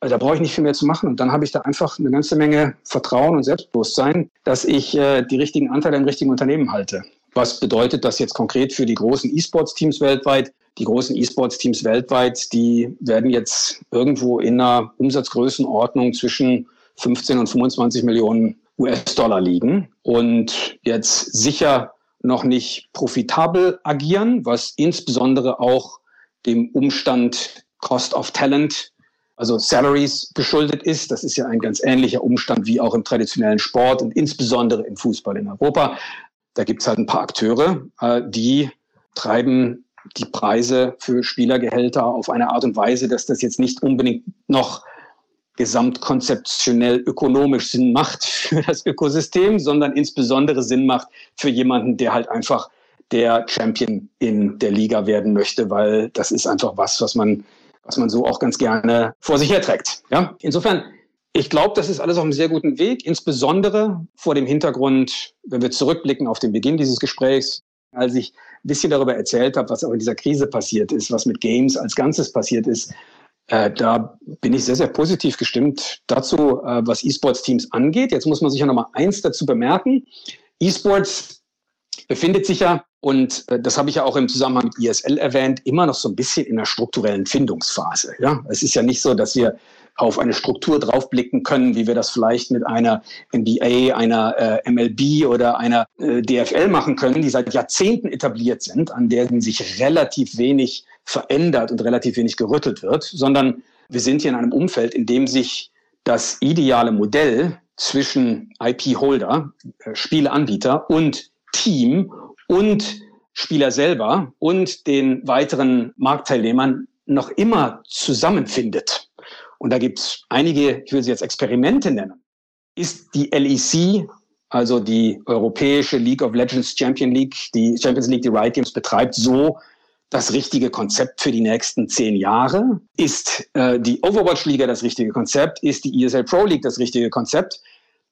also da brauche ich nicht viel mehr zu machen. Und dann habe ich da einfach eine ganze Menge Vertrauen und Selbstbewusstsein, dass ich äh, die richtigen Anteile im richtigen Unternehmen halte. Was bedeutet das jetzt konkret für die großen E-Sports-Teams weltweit? Die großen E-Sports-Teams weltweit, die werden jetzt irgendwo in einer Umsatzgrößenordnung zwischen 15 und 25 Millionen US-Dollar liegen und jetzt sicher noch nicht profitabel agieren, was insbesondere auch dem Umstand Cost of Talent, also Salaries geschuldet ist. Das ist ja ein ganz ähnlicher Umstand wie auch im traditionellen Sport und insbesondere im Fußball in Europa. Da gibt es halt ein paar Akteure, äh, die treiben die Preise für Spielergehälter auf eine Art und Weise, dass das jetzt nicht unbedingt noch gesamtkonzeptionell ökonomisch Sinn macht für das Ökosystem, sondern insbesondere Sinn macht für jemanden, der halt einfach der Champion in der Liga werden möchte, weil das ist einfach was, was man, was man so auch ganz gerne vor sich herträgt. Ja? Insofern, ich glaube, das ist alles auf einem sehr guten Weg, insbesondere vor dem Hintergrund, wenn wir zurückblicken auf den Beginn dieses Gesprächs, als ich ein bisschen darüber erzählt habe, was auch in dieser Krise passiert ist, was mit Games als Ganzes passiert ist, äh, da bin ich sehr, sehr positiv gestimmt dazu, äh, was E-Sports-Teams angeht. Jetzt muss man sich ja noch mal eins dazu bemerken. E-Sports befindet sich ja, und äh, das habe ich ja auch im Zusammenhang mit ISL erwähnt, immer noch so ein bisschen in einer strukturellen Findungsphase. Ja? Es ist ja nicht so, dass wir auf eine Struktur draufblicken können, wie wir das vielleicht mit einer NBA, einer äh, MLB oder einer äh, DFL machen können, die seit Jahrzehnten etabliert sind, an denen sich relativ wenig verändert und relativ wenig gerüttelt wird, sondern wir sind hier in einem Umfeld, in dem sich das ideale Modell zwischen IP-Holder, äh, Spieleanbieter und Team und Spieler selber und den weiteren Marktteilnehmern noch immer zusammenfindet. Und da gibt es einige, ich will sie jetzt Experimente nennen. Ist die LEC, also die Europäische League of Legends Champion League, die Champions League, die Riot Games betreibt, so das richtige Konzept für die nächsten zehn Jahre? Ist äh, die Overwatch-Liga das richtige Konzept? Ist die ESL Pro League das richtige Konzept?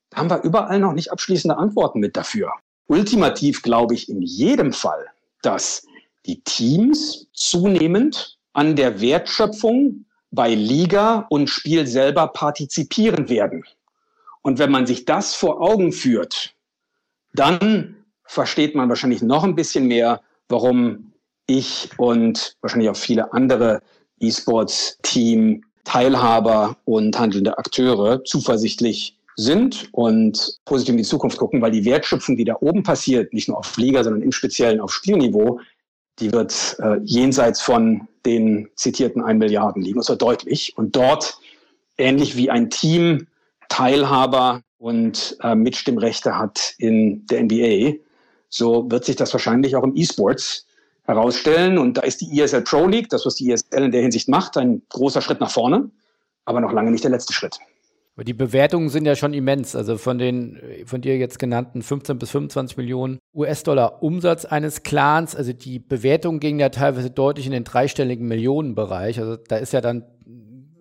Da haben wir überall noch nicht abschließende Antworten mit dafür. Ultimativ glaube ich in jedem Fall, dass die Teams zunehmend an der Wertschöpfung bei Liga und Spiel selber partizipieren werden. Und wenn man sich das vor Augen führt, dann versteht man wahrscheinlich noch ein bisschen mehr, warum ich und wahrscheinlich auch viele andere E-Sports-Team, Teilhaber und handelnde Akteure zuversichtlich sind und positiv in die Zukunft gucken, weil die Wertschöpfung, die da oben passiert, nicht nur auf Liga, sondern im Speziellen auf Spielniveau, die wird äh, jenseits von den zitierten 1 Milliarden liegen. Das war deutlich. Und dort, ähnlich wie ein Team Teilhaber und äh, Mitstimmrechte hat in der NBA, so wird sich das wahrscheinlich auch im E-Sports herausstellen. Und da ist die ESL Pro League, das, was die ESL in der Hinsicht macht, ein großer Schritt nach vorne, aber noch lange nicht der letzte Schritt. Aber die Bewertungen sind ja schon immens. Also von den von dir jetzt genannten 15 bis 25 Millionen US-Dollar Umsatz eines Clans, also die Bewertungen gingen ja teilweise deutlich in den dreistelligen Millionenbereich. Also da ist ja dann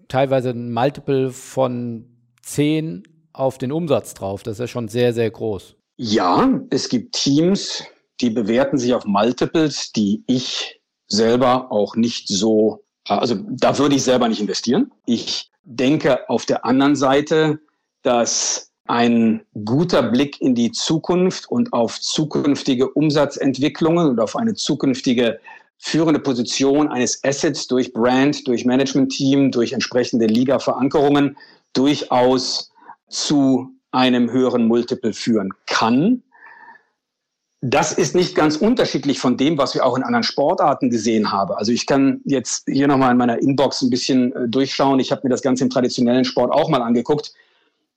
teilweise ein Multiple von 10 auf den Umsatz drauf. Das ist ja schon sehr, sehr groß. Ja, es gibt Teams, die bewerten sich auf Multiples, die ich selber auch nicht so, also da würde ich selber nicht investieren. Ich denke auf der anderen Seite, dass ein guter Blick in die Zukunft und auf zukünftige Umsatzentwicklungen und auf eine zukünftige führende Position eines Assets durch Brand, durch Management-Team, durch entsprechende Liga-Verankerungen durchaus zu einem höheren Multiple führen kann. Das ist nicht ganz unterschiedlich von dem, was wir auch in anderen Sportarten gesehen haben. Also ich kann jetzt hier nochmal in meiner Inbox ein bisschen äh, durchschauen. Ich habe mir das Ganze im traditionellen Sport auch mal angeguckt.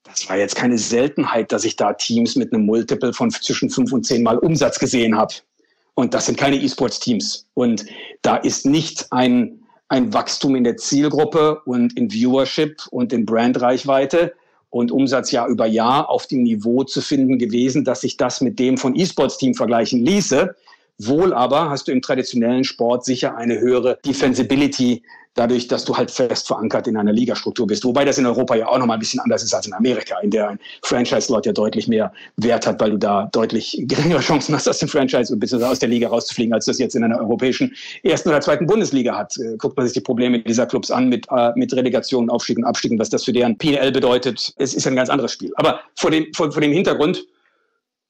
Das war jetzt keine Seltenheit, dass ich da Teams mit einem Multiple von zwischen fünf und zehn Mal Umsatz gesehen habe. Und das sind keine E-Sports-Teams. Und da ist nicht ein, ein Wachstum in der Zielgruppe und in Viewership und in Brandreichweite, und Umsatz Jahr über Jahr auf dem Niveau zu finden gewesen, dass sich das mit dem von E-Sports-Team vergleichen ließe. Wohl aber hast du im traditionellen Sport sicher eine höhere Defensibility dadurch, dass du halt fest verankert in einer Ligastruktur bist. Wobei das in Europa ja auch nochmal ein bisschen anders ist als in Amerika, in der ein Franchise-Slot ja deutlich mehr Wert hat, weil du da deutlich geringere Chancen hast, aus dem Franchise bzw. aus der Liga rauszufliegen, als das jetzt in einer europäischen ersten oder zweiten Bundesliga hat. Äh, guckt man sich die Probleme dieser Clubs an mit, äh, mit Relegation, Aufstieg und Abstieg und was das für deren PL bedeutet. Es ist ein ganz anderes Spiel. Aber vor dem, vor, vor dem Hintergrund,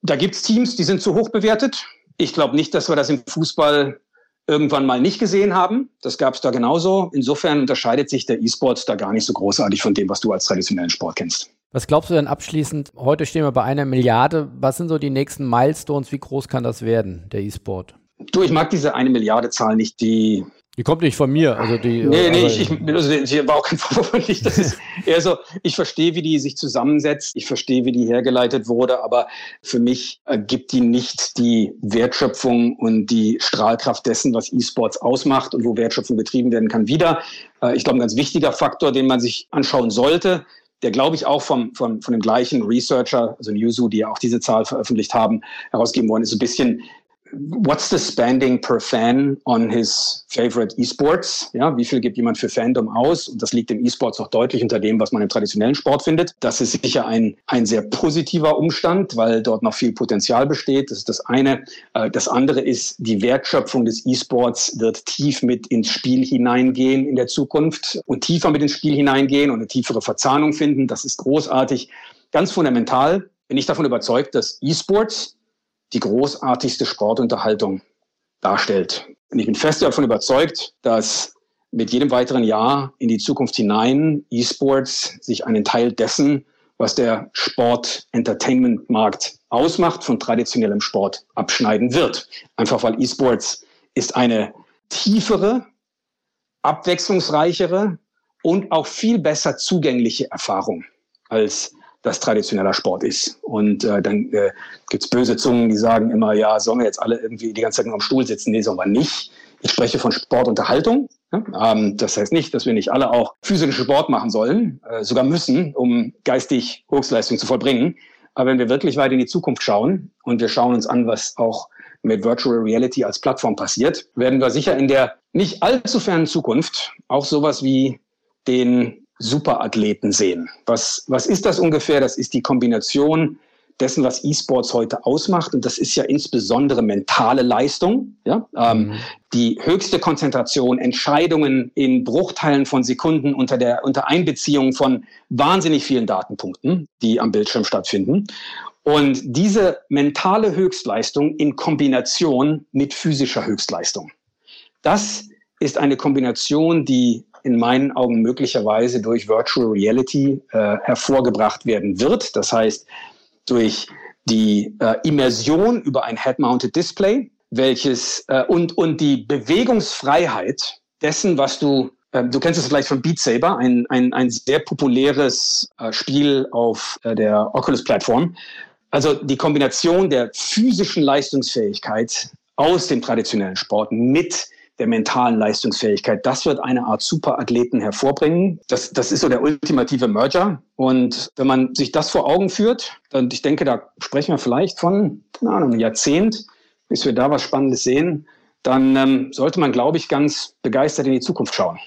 da gibt es Teams, die sind zu hoch bewertet. Ich glaube nicht, dass wir das im Fußball irgendwann mal nicht gesehen haben. Das gab es da genauso. Insofern unterscheidet sich der E-Sport da gar nicht so großartig von dem, was du als traditionellen Sport kennst. Was glaubst du denn abschließend? Heute stehen wir bei einer Milliarde. Was sind so die nächsten Milestones? Wie groß kann das werden, der E-Sport? Du, ich mag diese eine Milliarde Zahl nicht. Die Die kommt nicht von mir. Also die, nee, nee, ich, ich, also hier war auch kein Vorwurf. Das ist eher so, ich verstehe, wie die sich zusammensetzt. Ich verstehe, wie die hergeleitet wurde. Aber für mich gibt die nicht die Wertschöpfung und die Strahlkraft dessen, was E-Sports ausmacht und wo Wertschöpfung betrieben werden kann, wieder. Äh, ich glaube, ein ganz wichtiger Faktor, den man sich anschauen sollte, der glaube ich auch vom, vom, von dem gleichen Researcher, also Newzoo, die ja auch diese Zahl veröffentlicht haben, herausgeben wollen, ist so ein bisschen, what's the spending per fan on his favorite esports? Ja, wie viel gibt jemand für Fandom aus? Und das liegt im E-Sports noch deutlich unter dem, was man im traditionellen Sport findet. Das ist sicher ein, ein sehr positiver Umstand, weil dort noch viel Potenzial besteht. Das ist das eine. Äh, das andere ist, die Wertschöpfung des E-Sports wird tief mit ins Spiel hineingehen in der Zukunft und tiefer mit ins Spiel hineingehen und eine tiefere Verzahnung finden. Das ist großartig. Ganz fundamental bin ich davon überzeugt, dass E-Sports die großartigste Sportunterhaltung darstellt. Und ich bin fest davon überzeugt, dass mit jedem weiteren Jahr in die Zukunft hinein E-Sports sich einen Teil dessen, was der Sport-Entertainment-Markt ausmacht, von traditionellem Sport abschneiden wird. Einfach weil E-Sports ist eine tiefere, abwechslungsreichere und auch viel besser zugängliche Erfahrung als das traditioneller Sport ist. Und äh, dann äh, gibt böse Zungen, die sagen immer, ja, sollen wir jetzt alle irgendwie die ganze Zeit nur am Stuhl sitzen? Nee, sollen wir nicht. Ich spreche von Sportunterhaltung. Ja? Ähm, das heißt nicht, dass wir nicht alle auch physischen Sport machen sollen, äh, sogar müssen, um geistig Höchstleistung zu vollbringen. Aber wenn wir wirklich weit in die Zukunft schauen und wir schauen uns an, was auch mit Virtual Reality als Plattform passiert, werden wir sicher in der nicht allzu fernen Zukunft auch sowas wie den Superathleten sehen. Was, was ist das ungefähr? Das ist die Kombination dessen, was E-Sports heute ausmacht. Und das ist ja insbesondere mentale Leistung. Ja? Ähm, mhm. Die höchste Konzentration, Entscheidungen in Bruchteilen von Sekunden unter der unter Einbeziehung von wahnsinnig vielen Datenpunkten, die am Bildschirm stattfinden. Und diese mentale Höchstleistung in Kombination mit physischer Höchstleistung. Das ist eine Kombination, die in meinen Augen möglicherweise durch Virtual Reality äh, hervorgebracht werden wird. Das heißt, durch die äh, Immersion über ein Head-Mounted Display, welches äh, und, und die Bewegungsfreiheit dessen, was du äh, Du kennst es vielleicht von Beat Saber, ein, ein, ein sehr populäres äh, Spiel auf äh, der Oculus-Plattform. Also die Kombination der physischen Leistungsfähigkeit aus dem traditionellen Sport mit der mentalen Leistungsfähigkeit. Das wird eine Art Superathleten hervorbringen. Das, das ist so der ultimative Merger. Und wenn man sich das vor Augen führt, dann, ich denke, da sprechen wir vielleicht von, keine Ahnung, einem Jahrzehnt, bis wir da was Spannendes sehen, dann ähm, sollte man, glaube ich, ganz begeistert in die Zukunft schauen.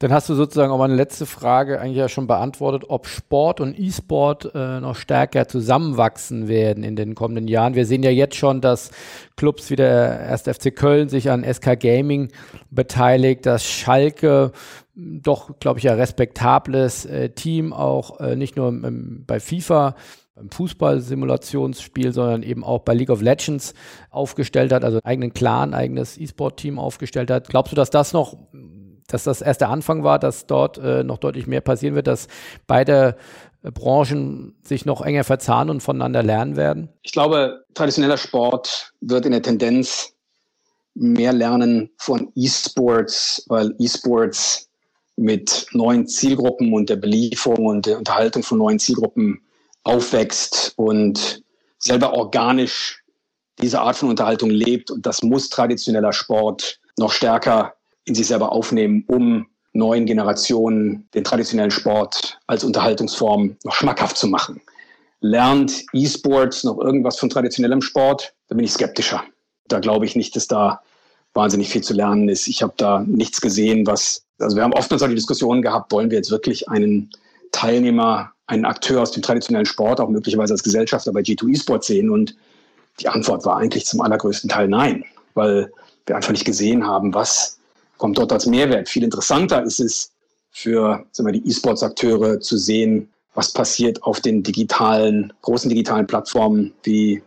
Dann hast du sozusagen auch meine letzte Frage eigentlich ja schon beantwortet, ob Sport und E-Sport äh, noch stärker zusammenwachsen werden in den kommenden Jahren. Wir sehen ja jetzt schon, dass Clubs wie der 1. FC Köln sich an SK Gaming beteiligt, dass Schalke doch, glaube ich, ein respektables äh, Team auch äh, nicht nur im, bei FIFA beim Fußball-Simulationsspiel, sondern eben auch bei League of Legends aufgestellt hat, also einen eigenen Clan, eigenes E-Sport-Team aufgestellt hat. Glaubst du, dass das noch dass das erst der Anfang war, dass dort äh, noch deutlich mehr passieren wird, dass beide äh, Branchen sich noch enger verzahnen und voneinander lernen werden? Ich glaube, traditioneller Sport wird in der Tendenz mehr lernen von E-Sports, weil E-Sports mit neuen Zielgruppen und der Belieferung und der Unterhaltung von neuen Zielgruppen aufwächst und selber organisch diese Art von Unterhaltung lebt. Und das muss traditioneller Sport noch stärker in sich selber aufnehmen, um neuen Generationen den traditionellen Sport als Unterhaltungsform noch schmackhaft zu machen. Lernt E-Sports noch irgendwas von traditionellem Sport? Da bin ich skeptischer. Da glaube ich nicht, dass da wahnsinnig viel zu lernen ist. Ich habe da nichts gesehen, was, also wir haben oftmals auch die Diskussion gehabt, wollen wir jetzt wirklich einen Teilnehmer, einen Akteur aus dem traditionellen Sport, auch möglicherweise als Gesellschafter bei G2 E-Sport sehen? Und die Antwort war eigentlich zum allergrößten Teil nein, weil wir einfach nicht gesehen haben, was kommt dort als Mehrwert. Viel interessanter ist es für sagen wir, die E-Sports-Akteure zu sehen, was passiert auf den digitalen, großen digitalen Plattformen wie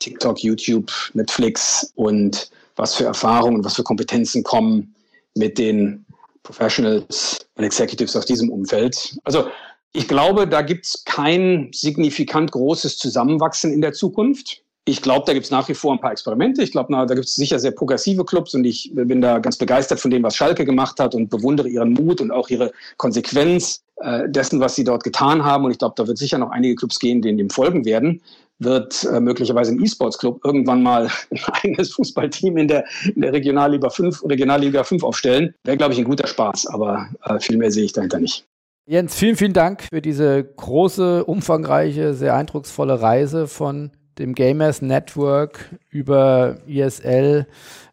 TikTok, YouTube, Netflix und was für Erfahrungen und was für Kompetenzen kommen mit den Professionals und Executives aus diesem Umfeld. Also ich glaube, da gibt es kein signifikant großes Zusammenwachsen in der Zukunft. Ich glaube, da gibt es nach wie vor ein paar Experimente. Ich glaube, da gibt es sicher sehr progressive Clubs und ich bin da ganz begeistert von dem, was Schalke gemacht hat und bewundere ihren Mut und auch ihre Konsequenz äh, dessen, was sie dort getan haben. Und ich glaube, da wird sicher noch einige Clubs gehen, denen dem folgen werden wird äh, möglicherweise ein E-Sports-Club irgendwann mal ein eigenes Fußballteam in der, in der Regionalliga 5, Regionalliga 5 aufstellen. Wäre, glaube ich, ein guter Spaß, aber äh, viel mehr sehe ich dahinter nicht. Jens, vielen, vielen Dank für diese große, umfangreiche, sehr eindrucksvolle Reise von dem Gamers Network über ISL,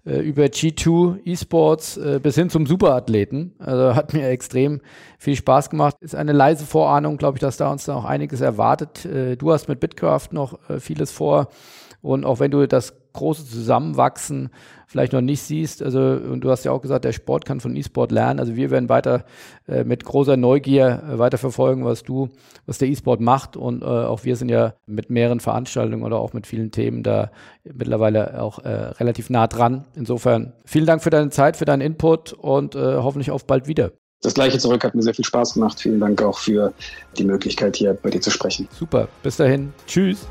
äh, über G2 Esports äh, bis hin zum Superathleten. Also hat mir extrem viel Spaß gemacht. Ist eine leise Vorahnung, glaube ich, dass da uns da auch einiges erwartet. Äh, du hast mit Bitcraft noch vieles vor. Und auch wenn du das große Zusammenwachsen vielleicht noch nicht siehst. Also, und du hast ja auch gesagt, der Sport kann von E-Sport lernen. Also wir werden weiter äh, mit großer Neugier äh, weiter verfolgen, was du, was der E-Sport macht. Und äh, auch wir sind ja mit mehreren Veranstaltungen oder auch mit vielen Themen da mittlerweile auch äh, relativ nah dran. Insofern vielen Dank für deine Zeit, für deinen Input und äh, hoffentlich auf bald wieder. Das gleiche zurück hat mir sehr viel Spaß gemacht. Vielen Dank auch für die Möglichkeit, hier bei dir zu sprechen. Super. Bis dahin. Tschüss.